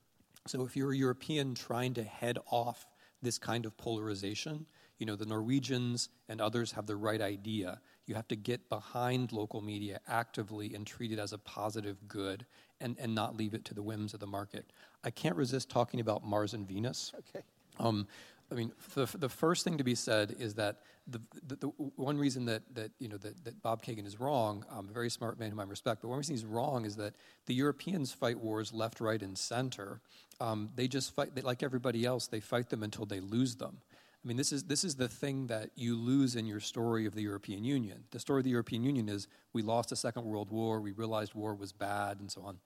So if you're a European trying to head off this kind of polarization, you know, the Norwegians and others have the right idea. You have to get behind local media actively and treat it as a positive good and, and not leave it to the whims of the market. I can't resist talking about Mars and Venus. Okay. Um, I mean, the, the first thing to be said is that the, the, the one reason that, that, you know, that, that Bob Kagan is wrong, um, a very smart man whom I respect, but one reason he's wrong is that the Europeans fight wars left, right, and center. Um, they just fight, they, like everybody else, they fight them until they lose them. I mean, this is, this is the thing that you lose in your story of the European Union. The story of the European Union is we lost the Second World War, we realized war was bad, and so on.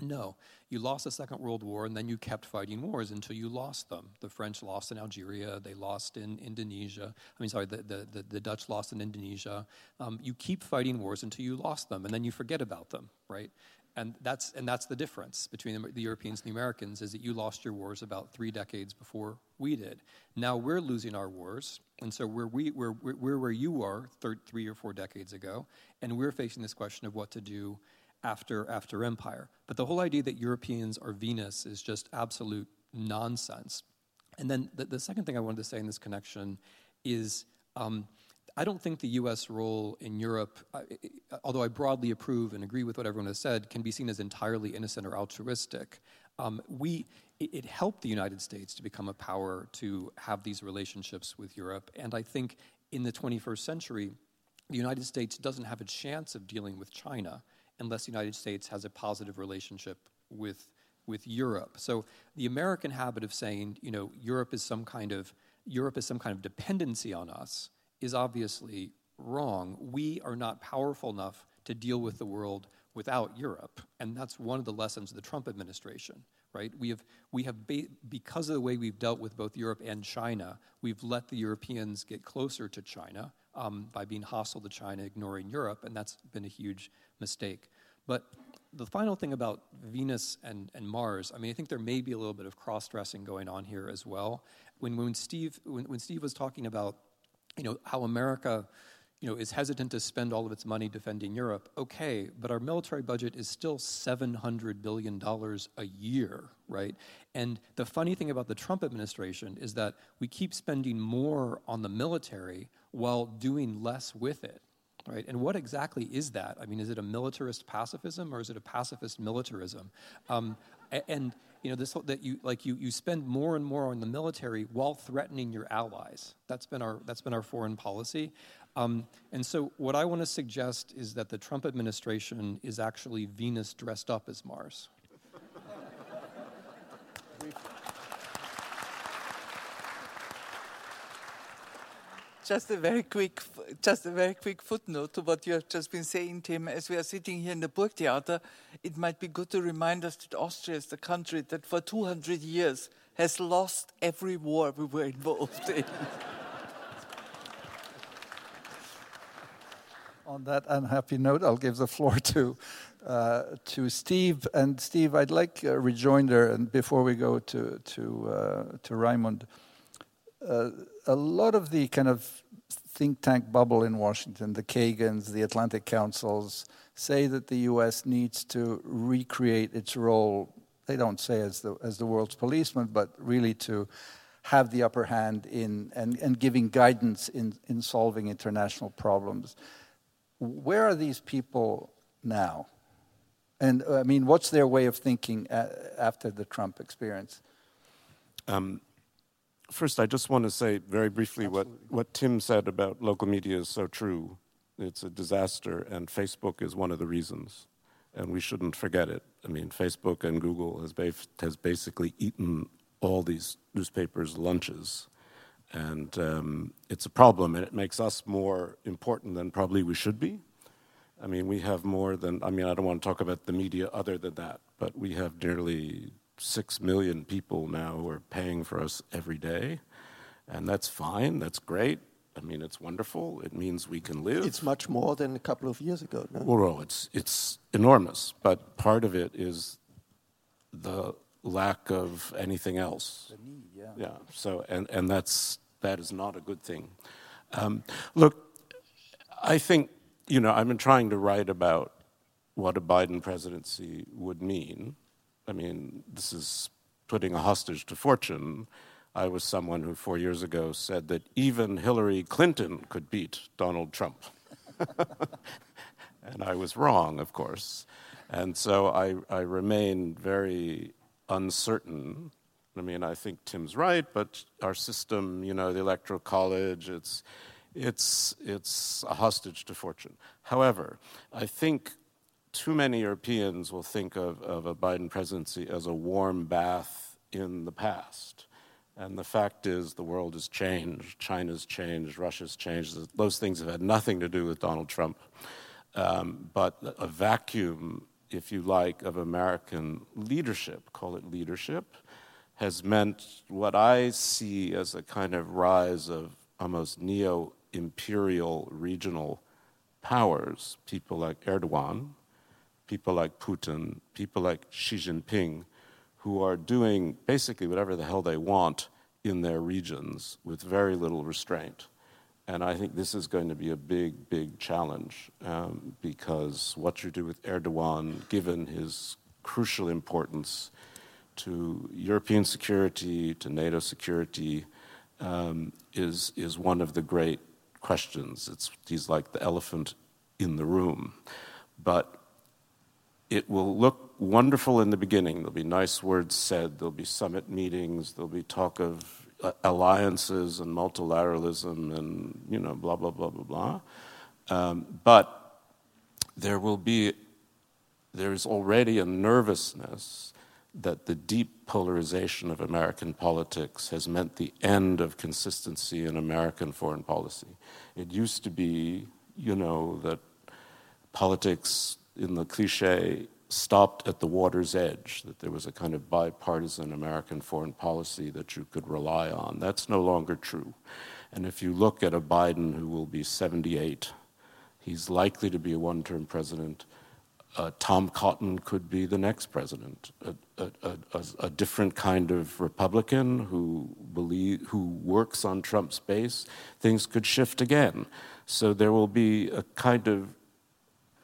No, you lost the Second World War and then you kept fighting wars until you lost them. The French lost in Algeria, they lost in Indonesia. I mean, sorry, the, the, the, the Dutch lost in Indonesia. Um, you keep fighting wars until you lost them and then you forget about them, right? And that's, and that's the difference between the, the Europeans and the Americans is that you lost your wars about three decades before we did. Now we're losing our wars, and so we're, we, we're, we're where you are three or four decades ago, and we're facing this question of what to do after, after empire. But the whole idea that Europeans are Venus is just absolute nonsense. And then the, the second thing I wanted to say in this connection is um, I don't think the US role in Europe, although I broadly approve and agree with what everyone has said, can be seen as entirely innocent or altruistic. Um, we, it, it helped the United States to become a power to have these relationships with Europe. And I think in the 21st century, the United States doesn't have a chance of dealing with China unless the United States has a positive relationship with, with Europe. So the American habit of saying, you know, Europe is some kind of Europe is some kind of dependency on us is obviously wrong. We are not powerful enough to deal with the world without Europe, and that's one of the lessons of the Trump administration. Right? We have we have ba- because of the way we've dealt with both Europe and China, we've let the Europeans get closer to China um, by being hostile to China, ignoring Europe, and that's been a huge mistake. But the final thing about Venus and, and Mars, I mean, I think there may be a little bit of cross dressing going on here as well. When, when, Steve, when, when Steve was talking about you know, how America you know, is hesitant to spend all of its money defending Europe, okay, but our military budget is still $700 billion a year, right? And the funny thing about the Trump administration is that we keep spending more on the military while doing less with it right? And what exactly is that? I mean, is it a militarist pacifism or is it a pacifist militarism? Um, and you know, this that you like you you spend more and more on the military while threatening your allies. That's been our that's been our foreign policy. Um, and so, what I want to suggest is that the Trump administration is actually Venus dressed up as Mars. Just a very quick, just a very quick footnote to what you have just been saying, Tim. As we are sitting here in the Burgtheater, it might be good to remind us that Austria is the country that for 200 years has lost every war we were involved in. On that unhappy note, I'll give the floor to uh, to Steve. And Steve, I'd like a rejoinder, and before we go to to uh, to Raimund. Uh, a lot of the kind of think tank bubble in Washington, the Kagans, the Atlantic Councils, say that the U.S. needs to recreate its role. They don't say as the as the world's policeman, but really to have the upper hand in and, and giving guidance in, in solving international problems. Where are these people now? And I mean, what's their way of thinking after the Trump experience? Um, First, I just want to say very briefly what, what Tim said about local media is so true. It's a disaster, and Facebook is one of the reasons. And we shouldn't forget it. I mean, Facebook and Google has, ba- has basically eaten all these newspapers' lunches. And um, it's a problem, and it makes us more important than probably we should be. I mean, we have more than, I mean, I don't want to talk about the media other than that, but we have nearly six million people now who are paying for us every day, and that's fine. That's great. I mean, it's wonderful. It means we can live. It's much more than a couple of years ago. No? Well, it's it's enormous, but part of it is the lack of anything else. The need, yeah. Yeah. So, and and that's that is not a good thing. Um, look, I think you know I've been trying to write about what a Biden presidency would mean I mean, this is putting a hostage to fortune. I was someone who four years ago said that even Hillary Clinton could beat Donald Trump. and I was wrong, of course. And so I, I remain very uncertain. I mean, I think Tim's right, but our system, you know, the Electoral College, it's, it's, it's a hostage to fortune. However, I think too many Europeans will think of, of a Biden presidency as a warm bath in the past. And the fact is, the world has changed. China's changed. Russia's changed. Those things have had nothing to do with Donald Trump. Um, but a vacuum, if you like, of American leadership, call it leadership, has meant what I see as a kind of rise of almost neo imperial regional powers, people like Erdogan, people like Putin, people like Xi Jinping, who are doing basically whatever the hell they want in their regions with very little restraint. And I think this is going to be a big, big challenge um, because what you do with Erdogan, given his crucial importance to European security, to NATO security, um, is, is one of the great questions. It's, he's like the elephant in the room. But it will look wonderful in the beginning. There'll be nice words said, there'll be summit meetings, there'll be talk of uh, alliances and multilateralism and, you know, blah, blah, blah, blah, blah. Um, but there will be, there's already a nervousness that the deep polarization of American politics has meant the end of consistency in American foreign policy. It used to be, you know, that politics in the cliche stopped at the water's edge, that there was a kind of bipartisan American foreign policy that you could rely on. That's no longer true. And if you look at a Biden who will be 78, he's likely to be a one term president. Uh, Tom Cotton could be the next president, a, a, a, a, different kind of Republican who believe, who works on Trump's base. Things could shift again. So there will be a kind of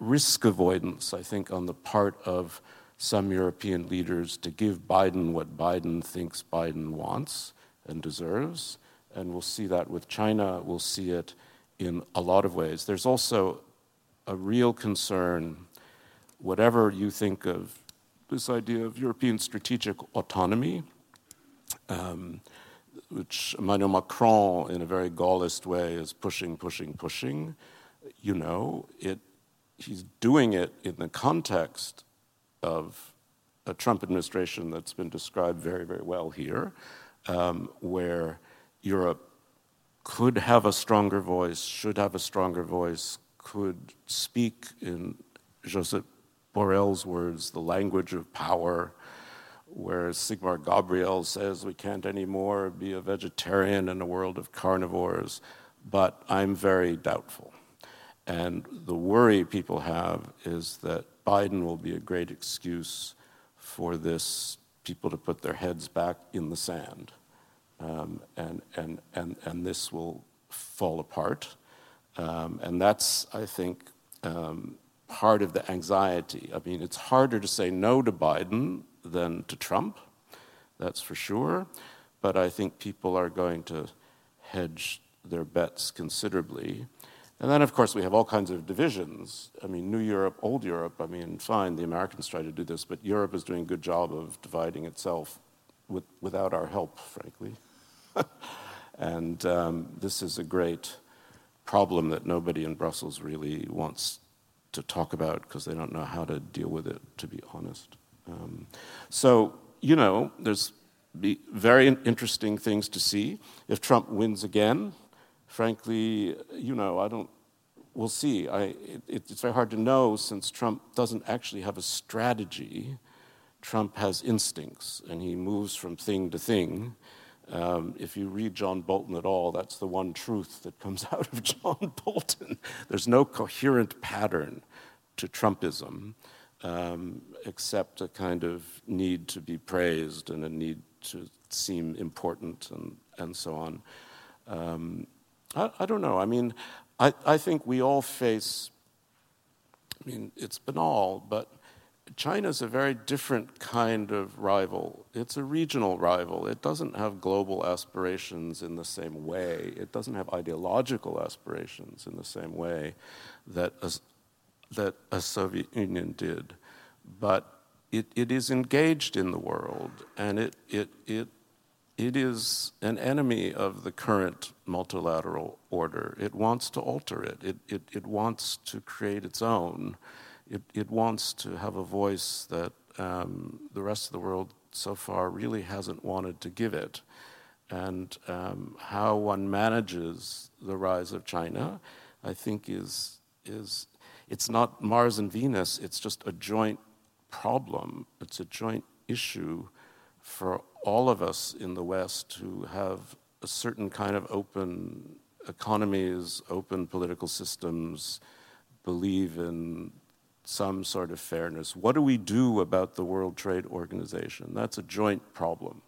risk avoidance, I think, on the part of some European leaders to give Biden what Biden thinks Biden wants and deserves. And we'll see that with China, we'll see it in a lot of ways. There's also a real concern, whatever you think of this idea of European strategic autonomy, um, which Emmanuel Macron, in a very Gaullist way, is pushing, pushing, pushing. You know, it, he's doing it in the context of a Trump administration that's been described very, very well here, um, where Europe could have a stronger voice, should have a stronger voice, could speak, in Joseph Borrell's words, the language of power, where Sigmar Gabriel says we can't anymore be a vegetarian in a world of carnivores, but I'm very doubtful. And the worry people have is that Biden will be a great excuse for this people to put their heads back in the sand. Um, and, and, and, and this will fall apart. Um, and that's, I think, um, part of the anxiety. I mean, it's harder to say no to Biden than to Trump, that's for sure. But I think people are going to hedge their bets considerably. And then, of course, we have all kinds of divisions. I mean, New Europe, Old Europe, I mean, fine, the Americans try to do this, but Europe is doing a good job of dividing itself with, without our help, frankly. and um, this is a great problem that nobody in Brussels really wants to talk about because they don't know how to deal with it, to be honest. Um, so, you know, there's very interesting things to see. If Trump wins again, frankly, you know, I don't, we'll see. I, it, it's very hard to know since Trump doesn't actually have a strategy. Trump has instincts and he moves from thing to thing. Um, if you read John Bolton at all, that's the one truth that comes out of John Bolton. There's no coherent pattern to Trumpism um, except a kind of need to be praised and a need to seem important and, and so on. Um, I, I, don't know. I mean, I, I think we all face, I mean, it's banal, but China's a very different kind of rival. It's a regional rival. It doesn't have global aspirations in the same way. It doesn't have ideological aspirations in the same way that a, that a Soviet Union did. But it, it is engaged in the world, and it, it, it, it is an enemy of the current multilateral order. It wants to alter it, it, it, it wants to create its own it, it wants to have a voice that um, the rest of the world so far really hasn't wanted to give it. And um, how one manages the rise of China, I think, is, is it's not Mars and Venus, it's just a joint problem, it's a joint issue for all of us in the West who have a certain kind of open economies, open political systems, believe in some sort of fairness. What do we do about the World Trade Organization? That's a joint problem.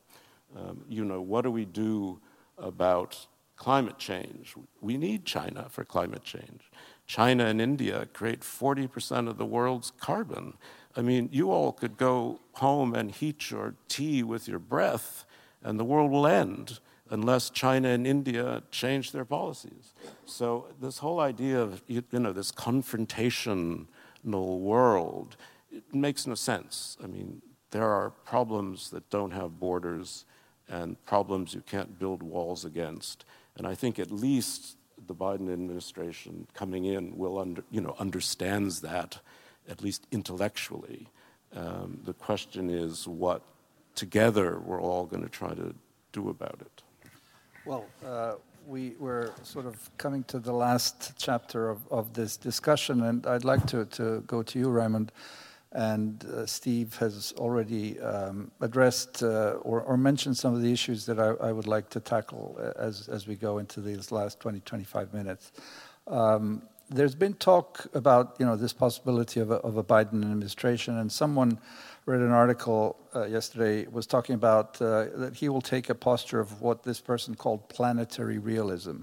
Um, you know, what do we do about climate change? We need China for climate change. China and India create 40% of the world's carbon. I mean, you all could go home and heat your tea with your breath, and the world will end unless China and India change their policies. So, this whole idea of, you know, this confrontational world, it makes no sense. I mean, there are problems that don't have borders and problems you can't build walls against. And I think at least the Biden administration coming in will under, you know, understands that, at least intellectually. Um, the question is what together we're all going to try to do about it. Well, uh, we, we're sort of coming to the last chapter of, of this discussion, and I'd like to, to go to you, Raimund. And uh, Steve has already um, addressed uh, or, or, mentioned some of the issues that I, I, would like to tackle as, as we go into these last 20, 25 minutes. Um, there's been talk about you know this possibility of a, of a Biden administration, and someone read an article uh, yesterday was talking about uh, that he will take a posture of what this person called planetary realism.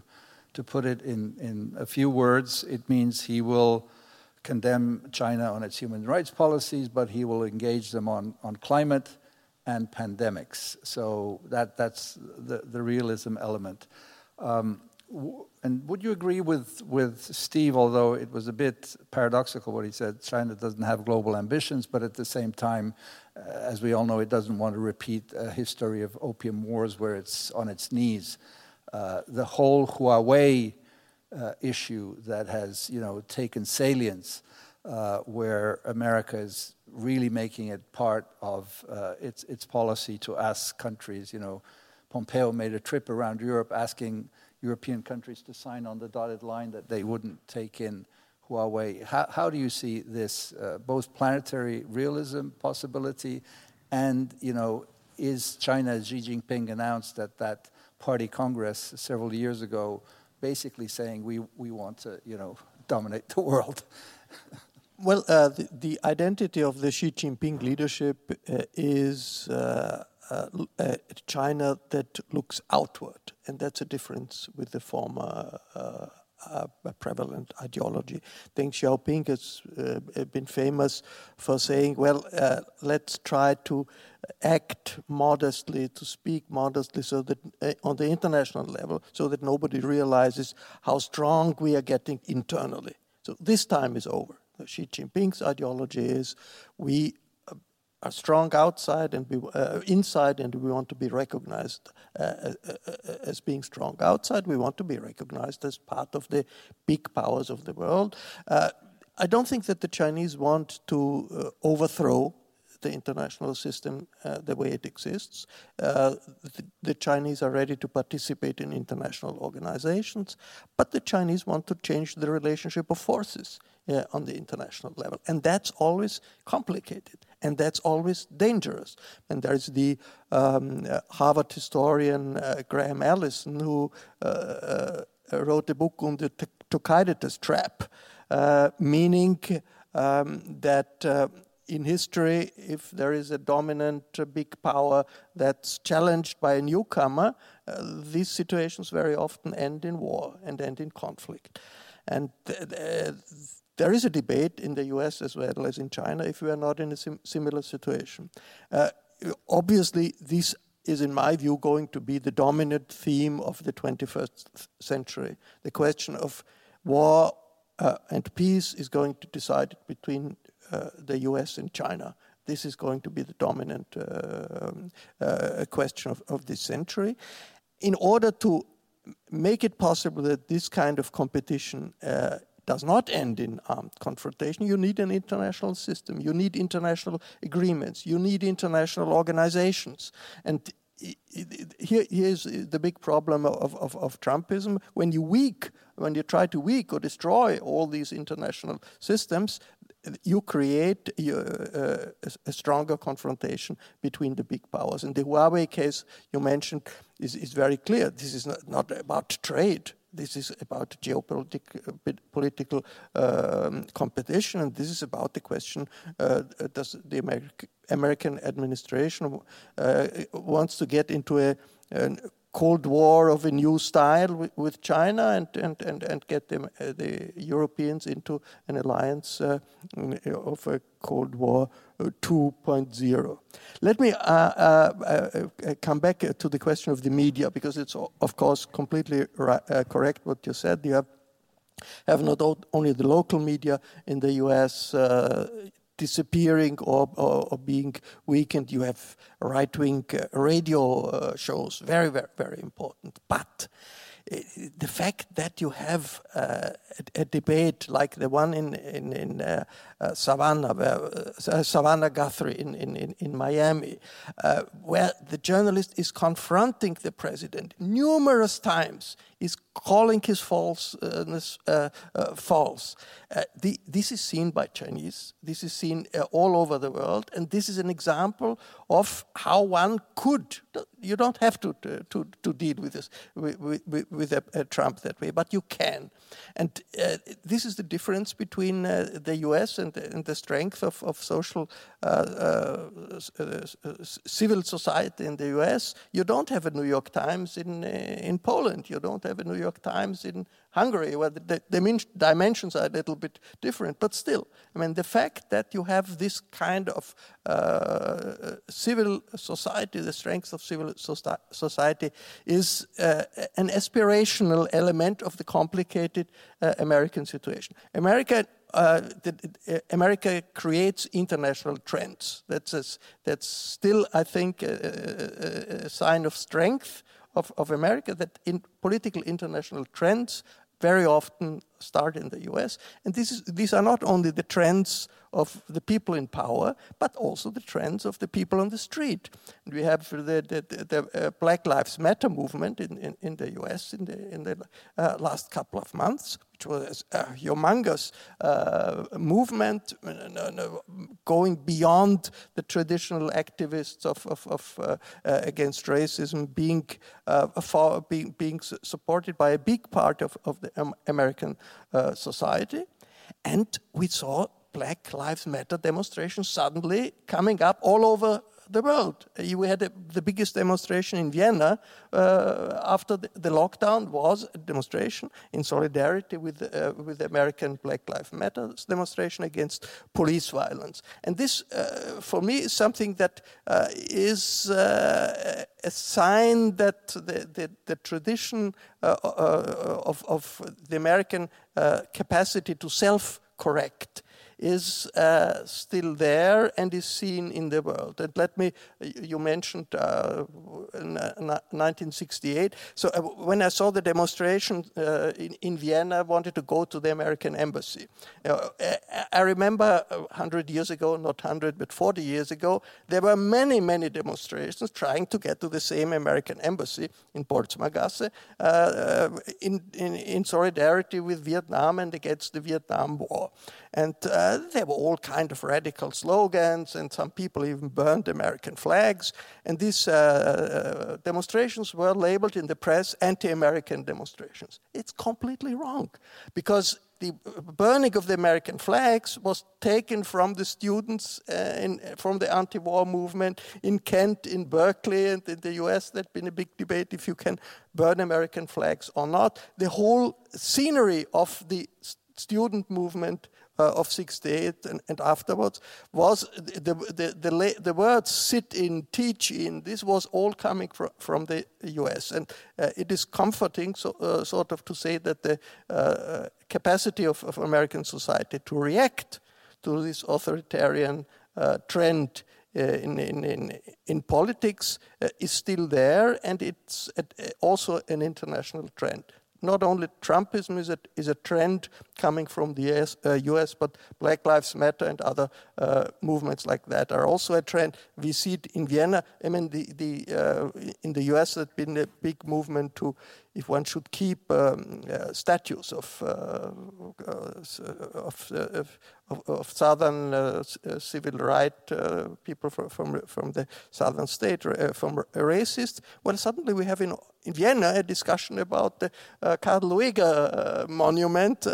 To put it in, in a few words, it means he will condemn China on its human rights policies, but he will engage them on, on climate and pandemics. So that, that's the, the realism element. Um, and would you agree with, with Steve, although it was a bit paradoxical what he said, China doesn't have global ambitions, but at the same time, uh, as we all know, it doesn't want to repeat a history of opium wars where it's on its knees. Uh, the whole Huawei uh, issue that has, you know, taken salience, uh, where America is really making it part of uh, its, its policy to ask countries, you know, Pompeo made a trip around Europe asking European countries to sign on the dotted line that they wouldn't take in Huawei. How, how do you see this, uh, both planetary realism possibility and, you know, is China, Xi Jinping announced at that party congress several years ago, basically saying we, we want to, you know, dominate the world? well, uh, the, the, identity of the Xi Jinping leadership uh, is uh, China that looks outward, and that's a difference with the former uh, uh, prevalent ideology. Deng Xiaoping has uh, been famous for saying, well, uh, let's try to act modestly, to speak modestly, so that uh, on the international level, so that nobody realizes how strong we are getting internally. So this time is over. Xi Jinping's ideology is we are strong outside and we, uh, inside, and we want to be recognized uh, uh, uh, as being strong outside. We want to be recognized as part of the big powers of the world. Uh, I don't think that the Chinese want to overthrow the international system uh, the way it exists. Uh, the, the, Chinese are ready to participate in international organizations, but the Chinese want to change the relationship of forces uh, on the international level. And that's always complicated and that's always dangerous. And there's the um, uh, Harvard historian uh, Graham Allison who uh, wrote a book on the Thucydides trap, meaning um, that in history, if there is a dominant uh, big power that's challenged by a newcomer, uh, these situations very often end in war and end in conflict. And th- th- there is a debate in the US as well as in China if we are not in a sim- similar situation. Uh, obviously, this is, in my view, going to be the dominant theme of the 21st century. The question of war uh, and peace is going to decide between uh, the US and China. This is going to be the dominant uh, um, uh, question of, of this century. In order to make it possible that this kind of competition uh, does not end in armed confrontation. You need an international system. You need international agreements. You need international organizations. And here, here's the big problem of, of, of Trumpism. When you weak, when you try to weak or destroy all these international systems, you create uh, a, stronger confrontation between the big powers. And the Huawei case you mentioned is, is very clear. This is not, not about trade. This is about geopolitical um, competition, and this is about the question: uh, Does the American administration uh, wants to get into a, a Cold War of a new style with, China and, and, and, and get them, uh, the Europeans into an alliance uh, of a Cold War uh, 2.0. Let me uh, uh, uh, come back to the question of the media because it's, of course, completely correct what you said. You have, have not only the local media in the US disappearing or, or, or, being weakened. You have right wing uh, radio uh, shows, very, very, very important. But uh, the fact that you have a, a, debate like the one in, in, in uh, uh, Savannah, where, Savannah Guthrie in, in, in Miami, where the journalist is confronting the president numerous times is calling his falseness uh, uh, false. Uh, the, this is seen by Chinese. This is seen uh, all over the world, and this is an example of how one could. You don't have to to, to deal with this with, with, with a, a Trump that way, but you can. And uh, this is the difference between uh, the U.S. and, and, the strength of, of social civil society in the U.S. You don't have a New York Times in in Poland. You don't have have a New York Times in Hungary, where the, the, dimensions are a little bit different. But still, I mean, the fact that you have this kind of uh, civil society, the strength of civil society, is uh, an aspirational element of the complicated uh, American situation. America uh, uh, America creates international trends. That's, a, that's still, I think, a, a, a sign of strength of, of America that in political international trends very often start in the US. And this is, these are not only the trends of the people in power, but also the trends of the people on the street. And we have the, the, the, the uh, Black Lives Matter movement in, in, in, the US in the, in the uh, last couple of months, which was a humongous uh, movement going beyond the traditional activists of, of, of uh, uh, against racism, being, uh, for, being, being supported by a big part of, of the American Uh, society. And we saw Black Lives Matter demonstrations suddenly coming up all over the world. We had a, the biggest demonstration in Vienna uh, after the, the, lockdown was a demonstration in solidarity with uh, with the American Black Lives Matter demonstration against police violence. And this, uh, for me, is something that uh, is uh, a sign that the, the, the tradition uh, of, of the American capacity to self-correct is uh, still there and is seen in the world. And let me, you mentioned uh, 1968. So uh, when I saw the demonstration uh, in, in, Vienna, I wanted to go to the American embassy. I remember 100 years ago, not 100, but 40 years ago, there were many, many demonstrations trying to get to the same American embassy in Boltzmanngasse uh, uh, in, in, in solidarity with Vietnam and against the Vietnam War. And uh, there were all kind of radical slogans, and some people even burned American flags. And these uh, uh, demonstrations were labeled in the press anti-American demonstrations. It's completely wrong, because the burning of the American flags was taken from the students uh, in, from the anti-war movement in Kent, in Berkeley, and in the U.S. There's been a big debate if you can burn American flags or not. The whole scenery of the student movement uh, of 68 and, and, afterwards was the, the, the, the, words sit in, teach in, this was all coming fr from the US. And uh, it is comforting, so, uh, sort of, to say that the uh, capacity of, of, American society to react to this authoritarian uh, trend uh, in, in, in, in, politics is still there, and it's also an international trend not only Trumpism is a, is a trend coming from the US, uh, US but Black Lives Matter and other uh, movements like that are also a trend. We see it in Vienna. I mean, the, the, uh, in the US, there's been a big movement to if one should keep um, uh, statues of, uh, uh, of, of, of, southern civil right people from, from, from, the southern state, from racists, well, suddenly we have in, in Vienna a discussion about the Karl Lueger monument,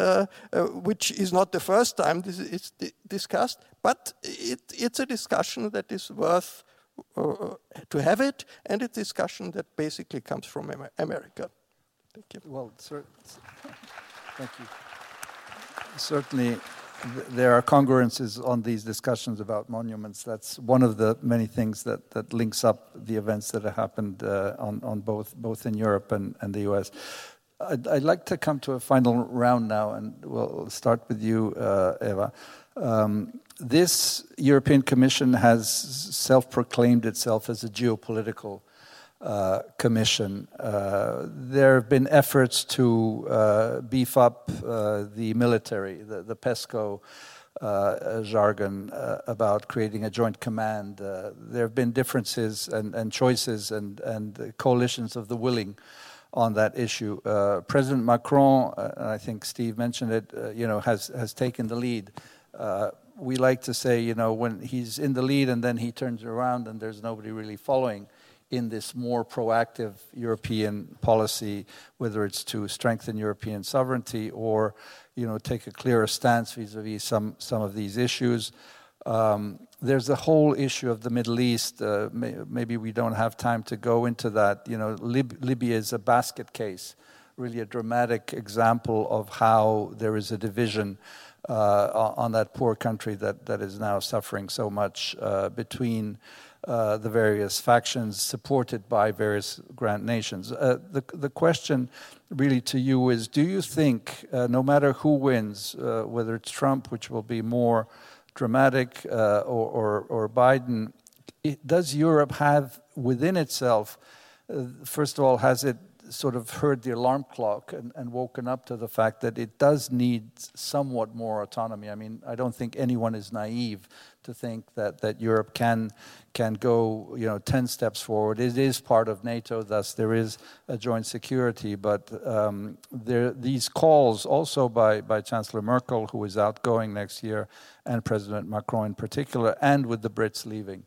which is not the first time this is discussed, but it, it's a discussion that is worth uh, to have it, and a discussion that basically comes from America. Thank you. Well, sir, thank you. Certainly, there are congruences on these discussions about monuments. That's one of the many things that, that links up the events that have happened uh, on, on both, both in Europe and, and the US. I'd, I'd, like to come to a final round now, and we'll start with you, uh, Eva. Um, this European Commission has self proclaimed itself as a geopolitical uh, Commission. Uh, there have been efforts to uh, beef up uh, the military, the, the PESCO uh, jargon about creating a joint command. there have been differences and, and choices and, and coalitions of the willing on that issue. President Macron, I think Steve mentioned it, you know, has, has taken the lead. we like to say, you know, when he's in the lead and then he turns around and there's nobody really following in this more proactive European policy, whether it's to strengthen European sovereignty or, you know, take a clearer stance vis-a-vis some some of these issues. Um, there's the whole issue of the Middle East. Uh, may, maybe we don't have time to go into that. You know, Lib- Libya is a basket case really a dramatic example of how there is a division uh, on that poor country that, that is now suffering so much uh, between uh, the various factions supported by various grand nations. Uh, the, the question really to you is do you think, uh, no matter who wins, uh, whether it's Trump, which will be more dramatic, or, or, or, Biden, it, does Europe have within itself, first of all, has it sort of heard the alarm clock and, and, woken up to the fact that it does need somewhat more autonomy. I mean, I don't think anyone is naive to think that, that Europe can can go you know ten steps forward. It is part of NATO, thus there is a joint security. But um, there these calls also by by Chancellor Merkel, who is outgoing next year, and President Macron in particular, and with the Brits leaving.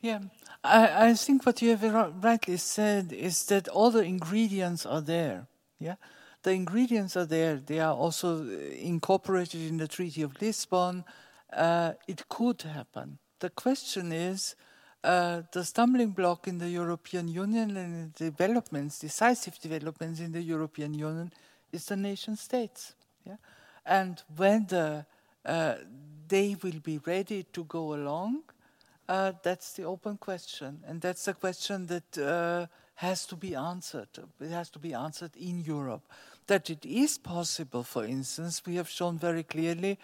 Yeah, I, I think what you have rightly said is that all the ingredients are there. Yeah, the ingredients are there. They are also incorporated in the Treaty of Lisbon. Uh, it could happen. The question is uh, the stumbling block in the European Union and the developments, decisive developments in the European Union, is the nation states. Yeah? And whether uh, they will be ready to go along uh, that's the open question, and that's the question that uh, has to be answered. It has to be answered in Europe. That it is possible, for instance, we have shown very clearly,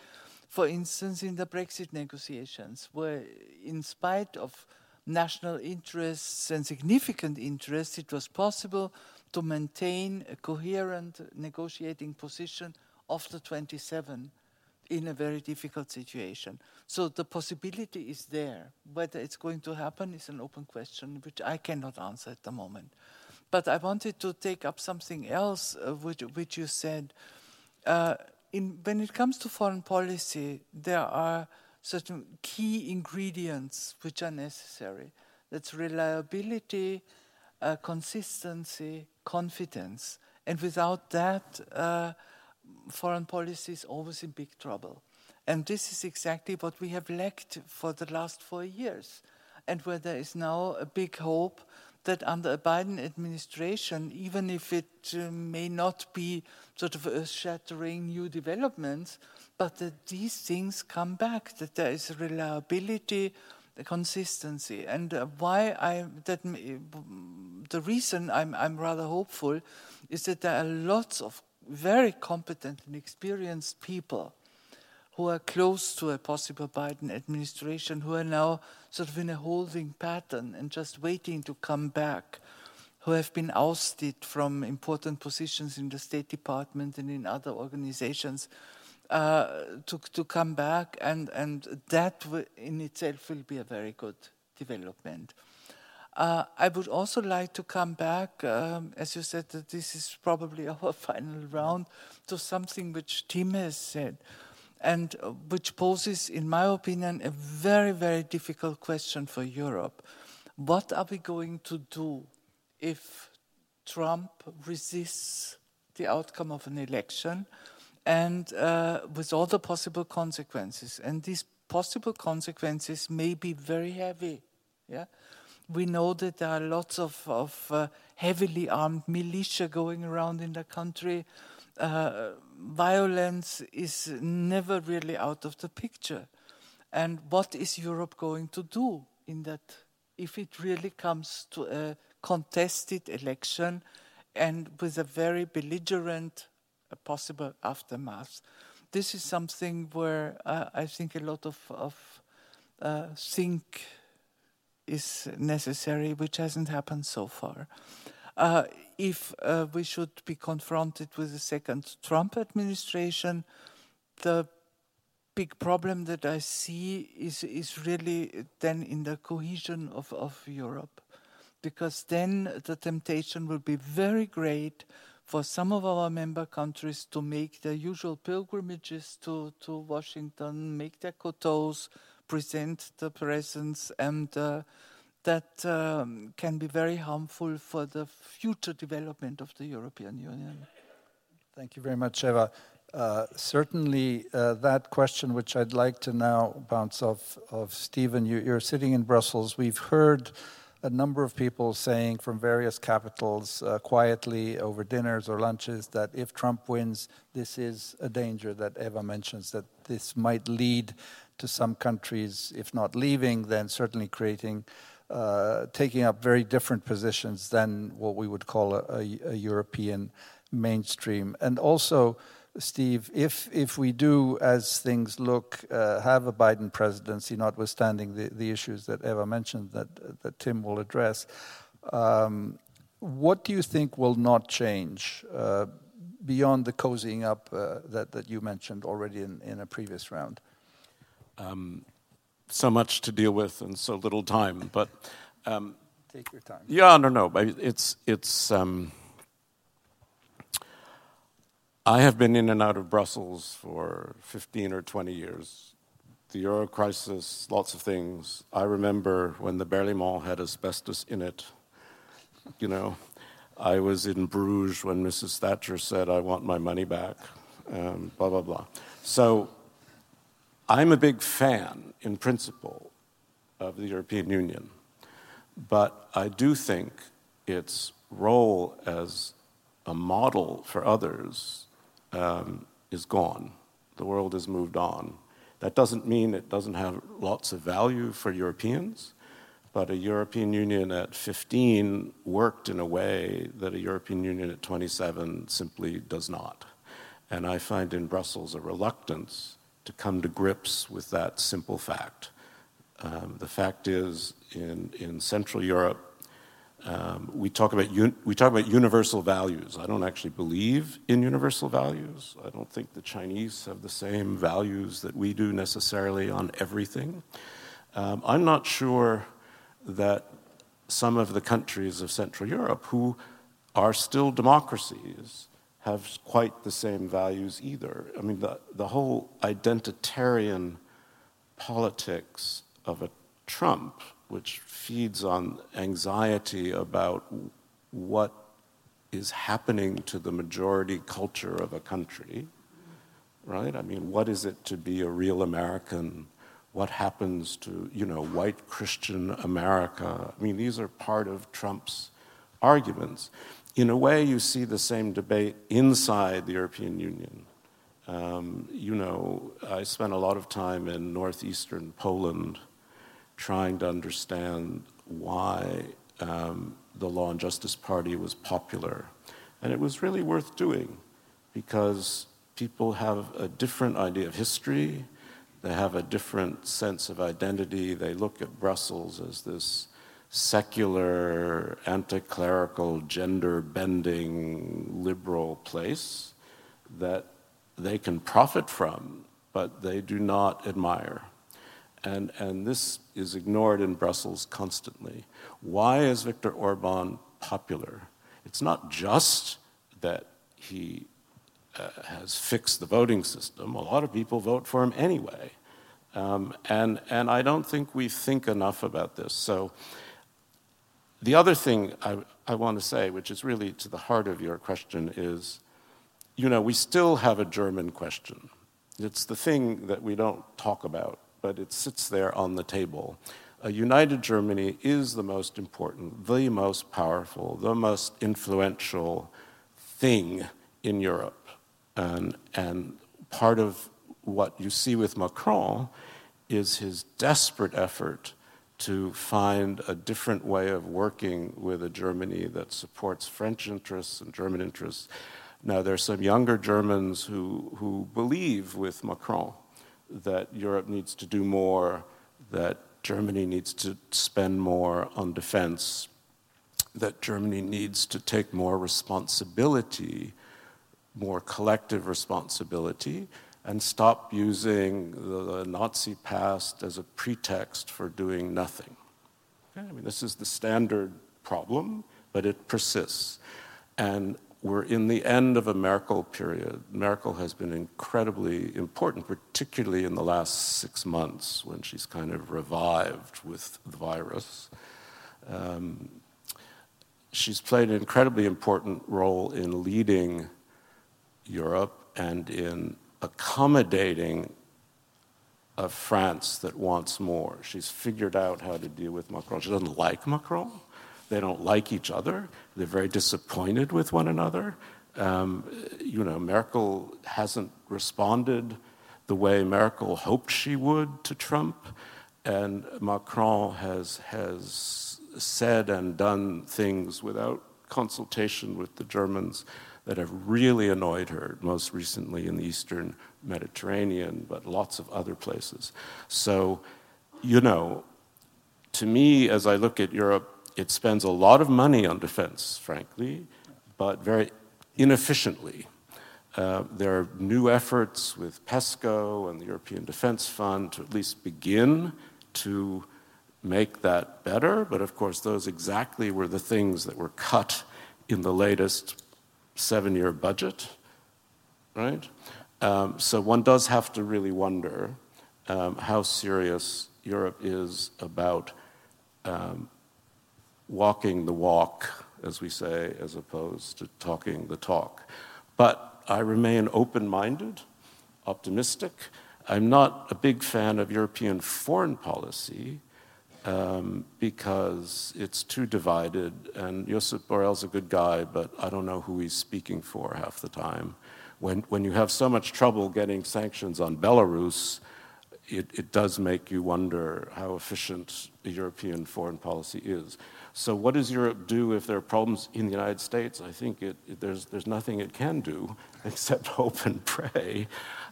for instance, in the Brexit negotiations, where, in spite of national interests and significant interests, it was possible to maintain a coherent negotiating position of the 27 in a very difficult situation. So the possibility is there. Whether it's going to happen is an open question, which I cannot answer at the moment. But I wanted to take up something else, uh, which, which you said. Uh, in, when it comes to foreign policy, there are certain key ingredients which are necessary. That's reliability, uh, consistency, confidence. And without that, uh, foreign policy is always in big trouble. And this is exactly what we have lacked for the last four years, and where there is now a big hope that under a Biden administration, even if it uh, may not be sort of earth shattering new developments, but that these things come back, that there is reliability, consistency. And uh, why I, that, the reason I'm, I'm rather hopeful is that there are lots of very competent and experienced people who are close to a possible Biden administration, who are now sort of in a holding pattern and just waiting to come back, who have been ousted from important positions in the State Department and in other organizations, uh, to, to come back, and, and that in itself will be a very good development. Uh, I would also like to come back, um, as you said, that this is probably our final round, to something which Tim has said, and uh, which poses, in my opinion, a very, very difficult question for Europe. What are we going to do if Trump resists the outcome of an election and uh, with all the possible consequences? And these possible consequences may be very heavy. Yeah? We know that there are lots of, of uh, heavily armed militia going around in the country. Uh, violence is never really out of the picture. And what is Europe going to do in that if it really comes to a contested election and with a very belligerent possible aftermath? This is something where uh, I think a lot of, of uh, think is necessary, which hasn't happened so far. Uh, if uh, we should be confronted with a second Trump administration, the big problem that I see is, is really then in the cohesion of, of Europe. Because then the temptation will be very great for some of our member countries to make their usual pilgrimages to, to Washington, make their kotos, present the presence and uh, that um, can be very harmful for the future development of the European Union. Thank you very much, Eva. Uh, certainly, uh, that question, which I'd like to now bounce off of Stephen, you, are sitting in Brussels. We've heard a number of people saying from various capitals uh, quietly over dinners or lunches that if Trump wins, this is a danger that Eva mentions, that this might lead to some countries, if not leaving, then certainly creating, uh, taking up very different positions than what we would call a, a, a European mainstream. And also, Steve, if if we do, as things look, uh, have a Biden presidency, notwithstanding the, the issues that Eva mentioned that that Tim will address, um, what do you think will not change uh, beyond the cozying up uh, that that you mentioned already in, in a previous round? Um, so much to deal with and so little time, but um, take your time. Yeah, no, no, it's it's. Um, I have been in and out of Brussels for 15 or 20 years. The euro crisis, lots of things. I remember when the Berlaymont had asbestos in it. You know, I was in Bruges when Mrs. Thatcher said, I want my money back, um, blah, blah, blah. So I'm a big fan, in principle, of the European Union. But I do think its role as a model for others um, is gone. The world has moved on. That doesn't mean it doesn't have lots of value for Europeans, but a European Union at 15 worked in a way that a European Union at 27 simply does not. And I find in Brussels a reluctance to come to grips with that simple fact. Um, the fact is, in, in Central Europe, um, we, talk about un- we talk about universal values. I don't actually believe in universal values. I don't think the Chinese have the same values that we do necessarily on everything. Um, I'm not sure that some of the countries of Central Europe who are still democracies have quite the same values either. I mean, the, the whole identitarian politics of a Trump which feeds on anxiety about what is happening to the majority culture of a country, right? I mean, what is it to be a real American? What happens to, you know, white Christian America? I mean, these are part of Trump's arguments. In a way, you see the same debate inside the European Union. Um, you know, I spent a lot of time in northeastern Poland trying to understand why um, the Law and Justice Party was popular. And it was really worth doing because people have a different idea of history, they have a different sense of identity. They look at Brussels as this secular, anti clerical, gender bending, liberal place that they can profit from, but they do not admire. And, and this is ignored in Brussels constantly. Why is Viktor Orban popular? It's not just that he uh, has fixed the voting system, a lot of people vote for him anyway. Um, and, and I don't think we think enough about this. So, the other thing I, I want to say, which is really to the heart of your question, is you know, we still have a German question. It's the thing that we don't talk about but it sits there on the table. A united Germany is the most important, the most powerful, the most influential thing in Europe. And, and part of what you see with Macron is his desperate effort to find a different way of working with a Germany that supports French interests and German interests. Now, there are some younger Germans who, who believe with Macron that Europe needs to do more, that Germany needs to spend more on defense, that Germany needs to take more responsibility, more collective responsibility, and stop using the, Nazi past as a pretext for doing nothing. Okay? I mean, this is the standard problem, but it persists. And we're in the end of a Merkel period. Merkel has been incredibly important, particularly in the last six months when she's kind of revived with the virus. Um, she's played an incredibly important role in leading Europe and in accommodating of France that wants more. She's figured out how to deal with Macron. She doesn't like Macron. They don't like each other. They're very disappointed with one another. Um, you know, Merkel hasn't responded the way Merkel hoped she would to Trump, and Macron has has said and done things without consultation with the Germans that have really annoyed her, most recently in the Eastern Mediterranean, but lots of other places. So, you know, to me, as I look at Europe, it spends a lot of money on defense, frankly, but very inefficiently. Uh, there are new efforts with PESCO and the European Defense Fund to at least begin to make that better, but of course, those exactly were the things that were cut in the latest seven year budget, right? Um, so one does have to really wonder um, how serious Europe is about um, walking the walk, as we say, as opposed to talking the talk. But I remain open minded, optimistic. I'm not a big fan of European foreign policy um, because it's too divided. And Josep Borrell's a good guy, but I don't know who he's speaking for half the time. When, when you have so much trouble getting sanctions on Belarus, it, it does make you wonder how efficient European foreign policy is. So, what does Europe do if there are problems in the United States? I think it, it, there's, there's nothing it can do except hope and pray.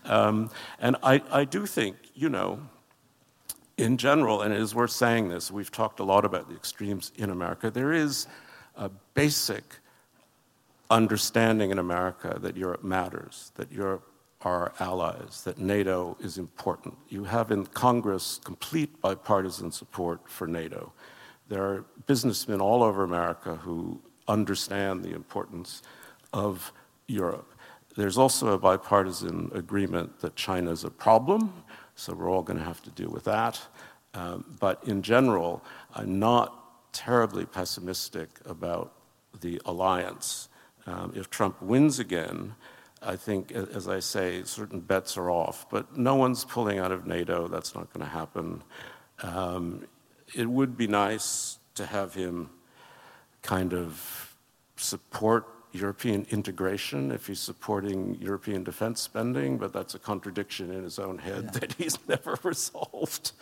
Um, and I, I do think, you know, in general, and it is worth saying this, we've talked a lot about the extremes in America, there is a basic understanding in America that Europe matters, that Europe are allies, that NATO is important. You have in Congress complete bipartisan support for NATO. There are businessmen all over America who understand the importance of Europe. There's also a bipartisan agreement that China is a problem, so we're all going to have to deal with that. Um, but in general, I'm not terribly pessimistic about the alliance. Um, if Trump wins again, I think, as I say, certain bets are off. But no one's pulling out of NATO. That's not going to happen. Um, it would be nice to have him kind of support European integration if he's supporting European defense spending, but that's a contradiction in his own head yeah. that he's never resolved.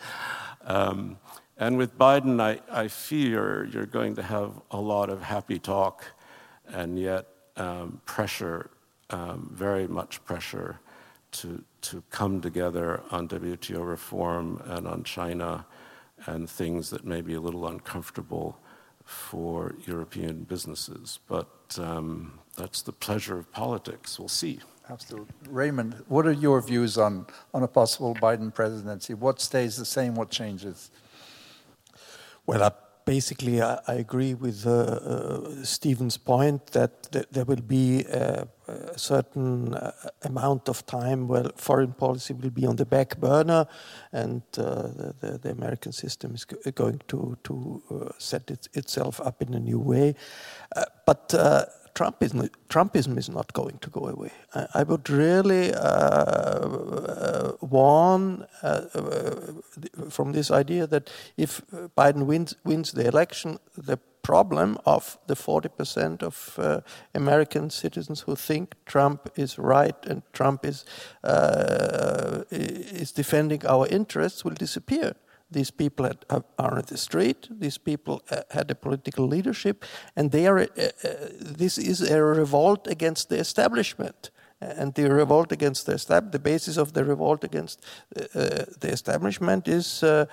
Um, and with Biden, I, I, fear you're going to have a lot of happy talk and yet um, pressure, um, very much pressure, to, to come together on WTO reform and on China and things that may be a little uncomfortable for European businesses. But um, that's the pleasure of politics. We'll see. Absolutely. Raimund, what are your views on, on a possible Biden presidency? What stays the same? What changes? Well, I basically, I, I agree with uh, uh, Stephen's point that th there will be a, a certain uh, amount of time where foreign policy will be on the back burner, and uh, the, the, American system is going to to uh, set it, itself up in a new way. But Trumpism, Trumpism is not going to go away. I, I would really uh, uh, warn uh from this idea that if Biden wins, wins the election, the problem of the 40% of uh, American citizens who think Trump is right and Trump is, uh, is defending our interests will disappear. These people had, are at the street. These people uh, had a political leadership, and they are. Uh, uh, this is a revolt against the establishment, and the revolt against the establishment, the basis of the revolt against uh, uh, the establishment is uh,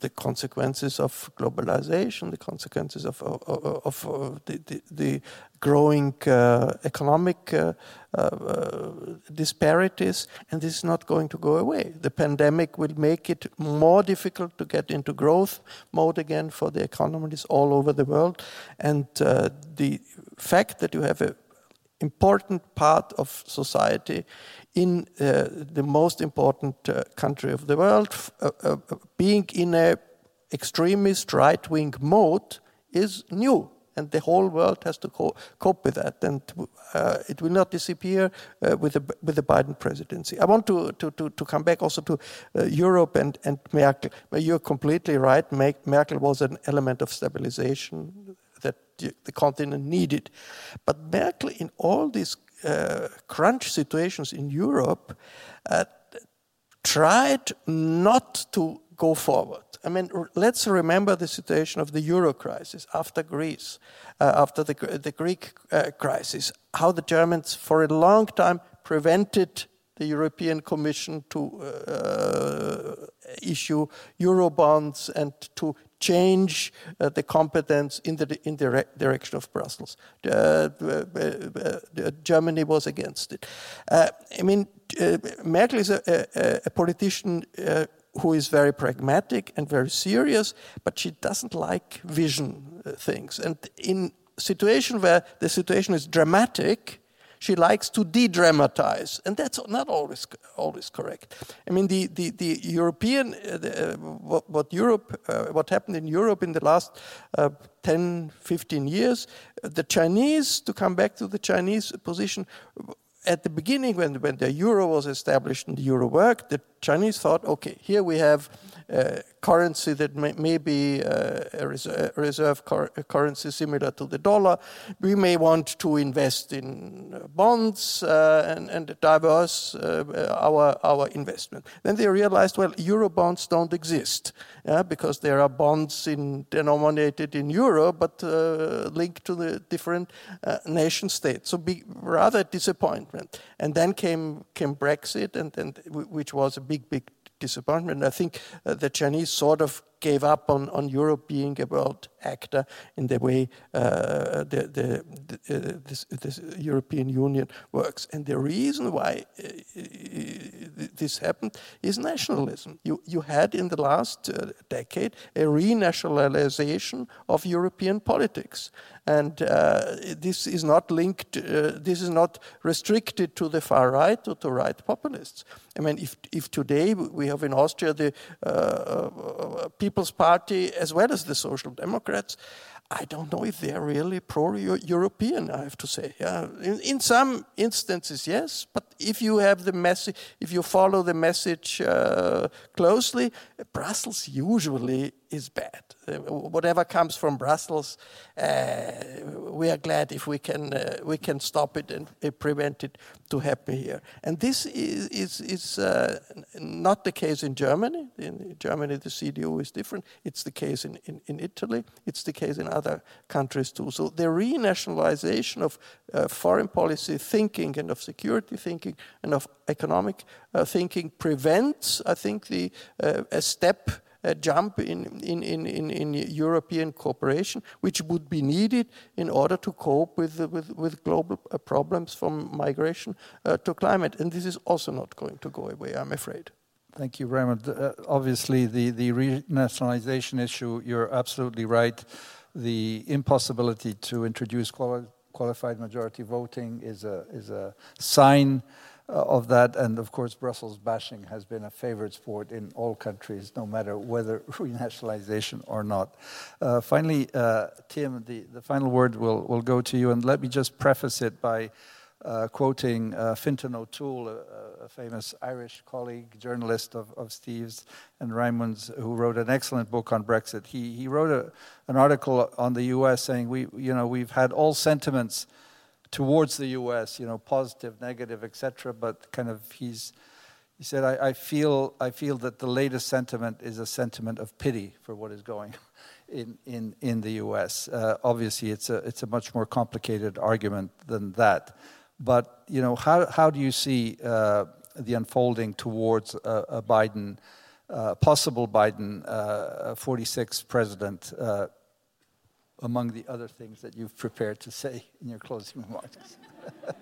the consequences of globalization, the consequences of, of, of, of the, the, the, growing uh, economic uh, uh, disparities, and this is not going to go away. The pandemic will make it more difficult to get into growth mode again for the economies all over the world, and uh, the fact that you have an important part of society in uh, the most important uh, country of the world, uh, being in a extremist right-wing mode is new and the whole world has to co- cope with that, and uh, it will not disappear uh, with the with the Biden presidency. I want to to, to, to come back also to uh, Europe and and Merkel. You're completely right. Merkel was an element of stabilization that the continent needed, but Merkel in all these uh, crunch situations in Europe uh, tried not to go forward. I mean, let's remember the situation of the euro crisis after Greece, uh, after the, the Greek uh, crisis, how the Germans for a long time prevented the European Commission to uh, issue euro bonds and to change uh, the competence in the, in the direction of Brussels. Uh, Germany was against it. Uh, I mean, uh, Merkel is a, a, a politician uh, who is very pragmatic and very serious, but she doesn't like vision uh, things. And in situation where the situation is dramatic, she likes to de-dramatize, and that's not always always correct. I mean, the the, the European uh, the, uh, what, what, Europe uh, what happened in Europe in the last uh, 10, 15 years, the Chinese to come back to the Chinese position at the beginning, when, when the euro was established and the euro worked, the Chinese thought, okay, here we have currency that may, may be uh, a reserve currency similar to the dollar. We may want to invest in uh, bonds uh, and, and, diverse uh, our, our investment. Then they realized, well, euro bonds don't exist yeah, because there are bonds in, denominated in euro but uh, linked to the different nation states. So be rather disappointment. And then came, came Brexit, and, and, which was a big, big disappointment. I think uh, the Chinese sort of gave up on, on Europe being a world actor in the way uh, the, the, the uh, this, this, European Union works. And the reason why uh, this happened is nationalism. You, you had in the last uh, decade a renationalization of European politics. And uh, this is not linked, uh, this is not restricted to the far right or to right populists. I mean, if, if today we have in Austria the people People's Party as well as the Social Democrats, I don't know if they're really pro-European. I have to say, yeah. In, in, some instances, yes. But if you have the message, if you follow the message uh, closely, Brussels usually is bad. Whatever comes from Brussels, uh, we are glad if we can uh, we can stop it and uh, prevent it to happen here. And this is is, is not the case in Germany. In Germany, the CDU is different. It's the case in, in, in Italy. It's the case in other countries too. So the renationalization of foreign policy thinking and of security thinking and of economic thinking prevents, I think, the a step a jump in, in, in, in, in European cooperation, which would be needed in order to cope with, with, with global uh, problems from migration uh, to climate. And this is also not going to go away, I'm afraid. Thank you, Raimund. Uh, obviously, the, the renationalization issue, you're absolutely right. The impossibility to introduce quali qualified majority voting is a, is a sign of that. And of course, Brussels bashing has been a favorite sport in all countries, no matter whether renationalization or not. Uh, finally, uh, Tim, the, the final word will, will go to you. And let me just preface it by uh, quoting uh, Fintan O'Toole, a, a, famous Irish colleague, journalist of, of Steve's and Raimund's, who wrote an excellent book on Brexit. He, he wrote a, an article on the US saying, we, you know, we've had all sentiments towards the U.S., you know, positive, negative, etc. But kind of he's he said, I, I, feel I feel that the latest sentiment is a sentiment of pity for what is going in in in the U.S. Uh, obviously, it's a it's a much more complicated argument than that. But you know, how how do you see uh, the unfolding towards a, a Biden? Uh, possible Biden uh, 46 president uh, among the other things that you've prepared to say in your closing remarks.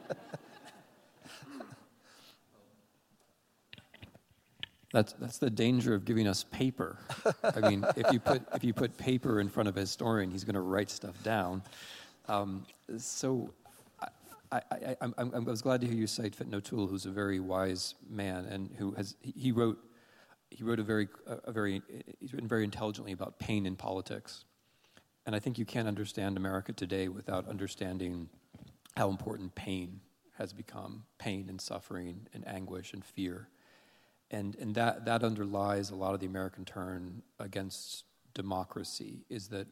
That's, that's the danger of giving us paper. I mean, if you put, if you put paper in front of a historian, he's going to write stuff down. Um, so I, I, I, I, was glad to hear you cite Fintan O'Toole, who's a very wise man and who has, he wrote, he wrote a very, a very, he's written very intelligently about pain in politics And I think you can't understand America today without understanding how important pain has become pain and suffering and anguish and fear. And, and that, that underlies a lot of the American turn against democracy, is that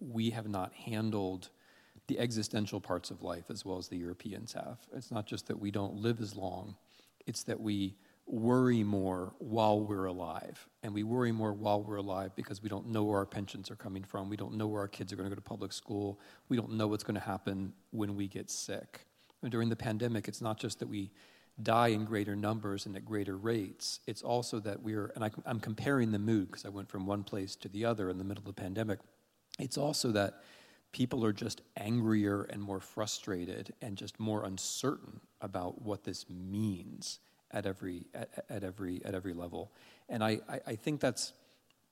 we have not handled the existential parts of life as well as the Europeans have. It's not just that we don't live as long, it's that we worry more while we're alive. And we worry more while we're alive because we don't know where our pensions are coming from. We don't know where our kids are going to go to public school. We don't know what's going to happen when we get sick. And during the pandemic, it's not just that we die in greater numbers and at greater rates, it's also that we're, and I, I'm comparing the mood because I went from one place to the other in the middle of the pandemic. It's also that people are just angrier and more frustrated and just more uncertain about what this means at every at, at every at every level and I, I, I, think that's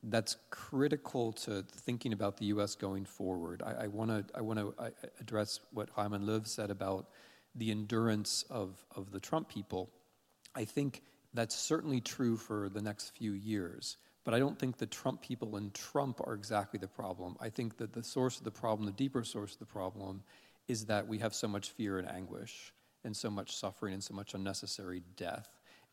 that's critical to thinking about the U.S. going forward. I want to I want to address what Raimund Löw said about the endurance of of the Trump people. I think that's certainly true for the next few years. But I don't think the Trump people and Trump are exactly the problem. I think that the source of the problem, the deeper source of the problem, is that we have so much fear and anguish and so much suffering and so much unnecessary death.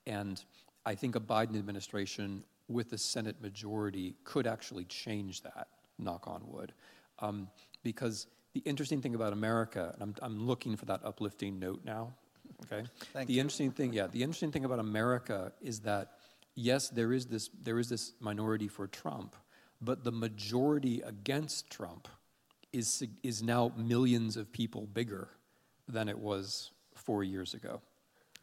And I think a Biden administration with the Senate majority could actually change that, knock on wood. Um, because the interesting thing about America, and I'm, I'm looking for that uplifting note now, okay? Thank the you. interesting thing, yeah, the interesting thing about America is that yes, there is this, there is this minority for Trump, but the majority against Trump is, is now millions of people bigger than it was four years ago.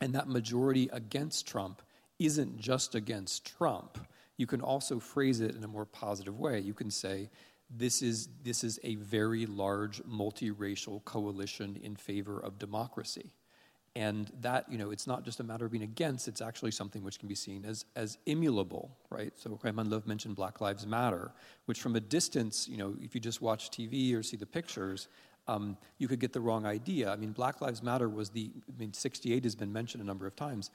And that majority against Trump isn't just against Trump. You can also phrase it in a more positive way. You can say, this is, this is a very large multiracial coalition in favor of democracy. And that, you know, it's not just a matter of being against, it's actually something which can be seen as, as emulable, right? So Raimund Löw mentioned Black Lives Matter, which from a distance, you know, if you just watch TV or see the pictures, um, you could get the wrong idea. I mean, Black Lives Matter was the, I mean, 68 has been mentioned a number of times.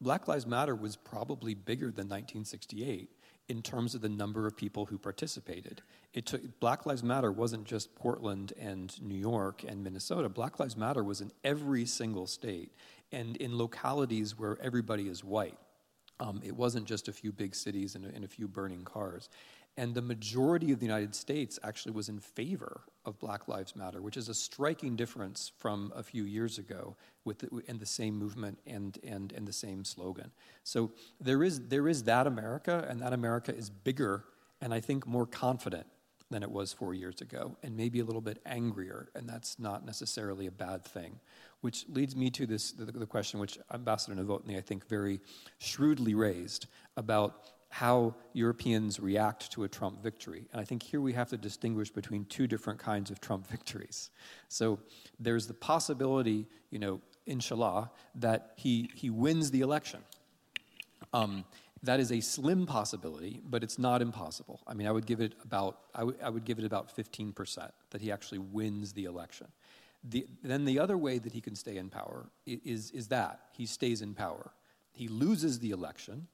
Black Lives Matter was probably bigger than 1968 in terms of the number of people who participated. It took, Black Lives Matter wasn't just Portland and New York and Minnesota. Black Lives Matter was in every single state and in localities where everybody is white. Um, it wasn't just a few big cities and and a few burning cars. And the majority of the United States actually was in favor of Black Lives Matter, which is a striking difference from a few years ago with the, and the same movement and, and, and the same slogan. So there is, there is that America, and that America is bigger and I think more confident than it was four years ago, and maybe a little bit angrier, and that's not necessarily a bad thing. Which leads me to this the, the question which Ambassador Nowotny, I think, very shrewdly raised about how Europeans react to a Trump victory. And I think here we have to distinguish between two different kinds of Trump victories. So there's the possibility, you know, inshallah, that he, he wins the election. Um, that is a slim possibility, but it's not impossible. I mean, I would give it about, I, w- I would give it about 15% that he actually wins the election. The, then the other way that he can stay in power is, is that he stays in power. He loses the election,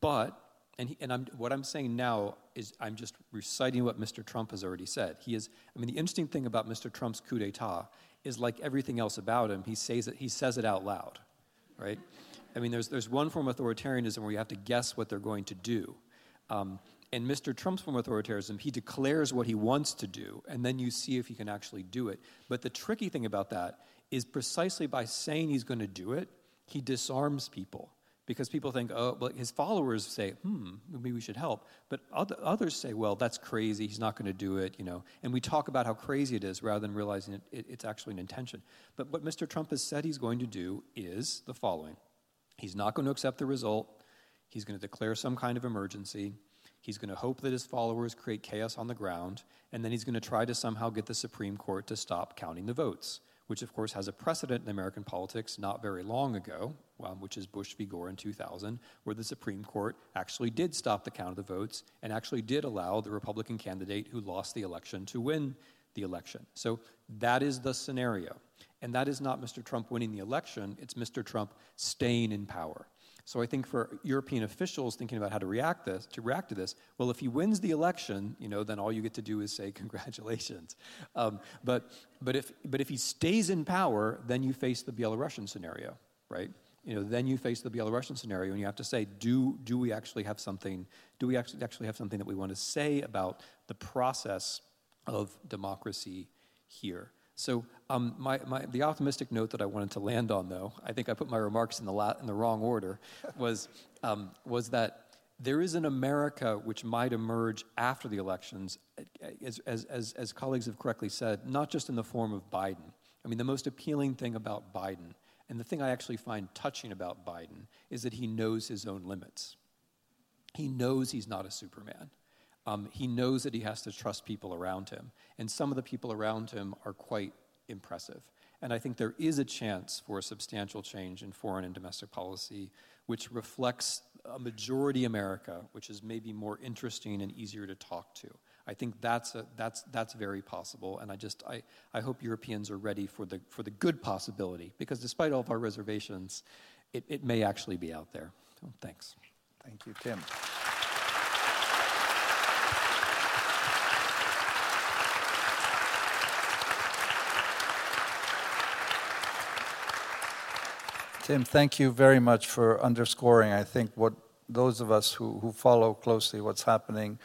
but and, he, and I'm, what I'm saying now is I'm just reciting what Mr. Trump has already said. He is, I mean, the interesting thing about Mr. Trump's coup d'etat is like everything else about him, he says it, he says it out loud, right? I mean, there's, there's one form of authoritarianism where you have to guess what they're going to do. Um, in Mr. Trump's form of authoritarianism, he declares what he wants to do, and then you see if he can actually do it. But the tricky thing about that is precisely by saying he's going to do it, he disarms people because people think, oh, well, his followers say, hmm, maybe we should help. But others say, well, that's crazy. He's not going to do it, you know. And we talk about how crazy it is rather than realizing it, it, it's actually an intention. But what Mr. Trump has said he's going to do is the following He's not going to accept the result. He's going to declare some kind of emergency. He's going to hope that his followers create chaos on the ground. And then he's going to try to somehow get the Supreme Court to stop counting the votes which of course has a precedent in American politics not very long ago, um, which is Bush v. Gore in 2000, where the Supreme Court actually did stop the count of the votes and actually did allow the Republican candidate who lost the election to win the election. So that is the scenario. And that is not Mr. Trump winning the election, it's Mr. Trump staying in power. So I think for European officials thinking about how to react this to react to this, well, if he wins the election, you know, then all you get to do is say congratulations. Um, but but if but if he stays in power, then you face the Belarusian scenario, right? You know, then you face the Belarusian scenario, and you have to say, do do we actually have something? Do we actually actually have something that we want to say about the process of democracy here? So um, my, my, the optimistic note that I wanted to land on, though, I think I put my remarks in the, la- in the wrong order, was, um, was that there is an America which might emerge after the elections, as, as, as, as colleagues have correctly said, not just in the form of Biden. I mean, the most appealing thing about Biden, and the thing I actually find touching about Biden, is that he knows his own limits. He knows he's not a Superman. Um, he knows that he has to trust people around him. And some of the people around him are quite impressive. And I think there is a chance for a substantial change in foreign and domestic policy, which reflects a majority America, which is maybe more interesting and easier to talk to. I think that's, a, that's, that's very possible, and I just I, I hope Europeans are ready for the, for the good possibility, because despite all of our reservations, it, it may actually be out there. Thanks. Thank you, Tim. Tim, thank you very much for underscoring, I think, what those of us who, who follow closely what's happening,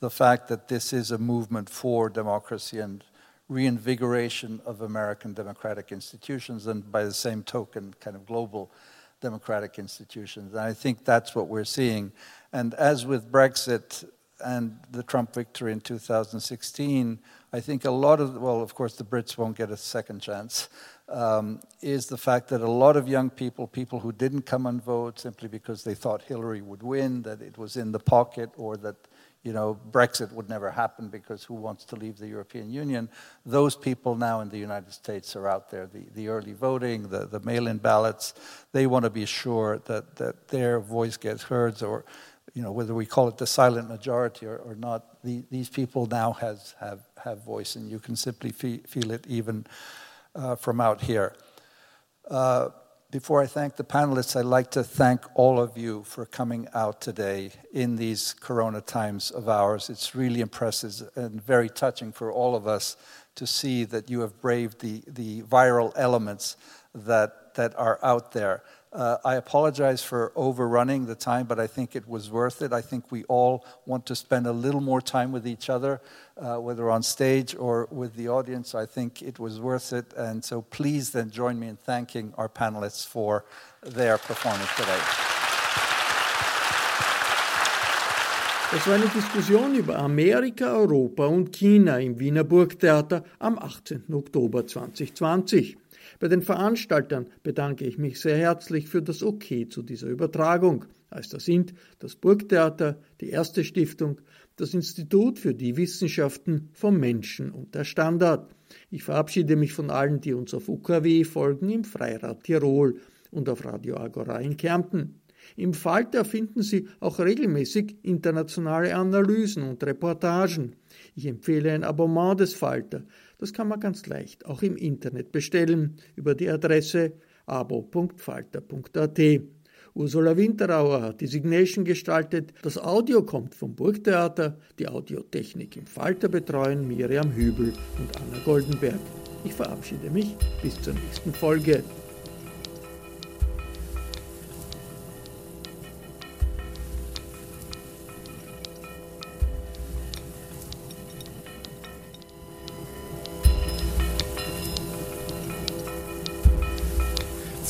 the fact that this is a movement for democracy and reinvigoration of American democratic institutions, and by the same token, kind of global democratic institutions. And I think that's what we're seeing. And as with Brexit and the Trump victory in 2016, I think a lot of, well, of course, the Brits won't get a second chance, um, is the fact that a lot of young people, people who didn't come and vote simply because they thought Hillary would win, that it was in the pocket, or that you know Brexit would never happen because who wants to leave the European Union? Those people now in the United States are out there. The, the early voting, the, the mail-in ballots, they want to be sure that, that their voice gets heard, or you know whether we call it the silent majority or, or not. The, these people now has have have voice, and you can simply feel, feel it even uh, from out here. Uh, before I thank the panelists, I'd like to thank all of you for coming out today in these corona times of ours. It's really impressive and very touching for all of us to see that you have braved the, the viral elements that, that are out there. Uh, I apologize for overrunning the time, but I think it was worth it. I think we all want to spend a little more time with each other, uh, whether on stage or with the audience. I think it was worth it. And so please then join me in thanking our panelists for their performance today. Das war eine Diskussion über Amerika, Europa und China im Wiener Burgtheater am 18. Oktober 2020. Bei den Veranstaltern bedanke ich mich sehr herzlich für das Okay zu dieser Übertragung, als da sind das Burgtheater, die Erste Stiftung, das Institut für die Wissenschaften vom Menschen und der Standard. Ich verabschiede mich von allen, die uns auf UKW folgen, im Freirad Tirol und auf Radio Agora in Kärnten. Im Falter finden Sie auch regelmäßig internationale Analysen und Reportagen. Ich empfehle ein Abonnement des Falter. Das kann man ganz leicht auch im Internet bestellen über die Adresse abo.falter.at. Ursula Winterauer hat die Signation gestaltet. Das Audio kommt vom Burgtheater. Die Audiotechnik im Falter betreuen Miriam Hübel und Anna Goldenberg. Ich verabschiede mich bis zur nächsten Folge.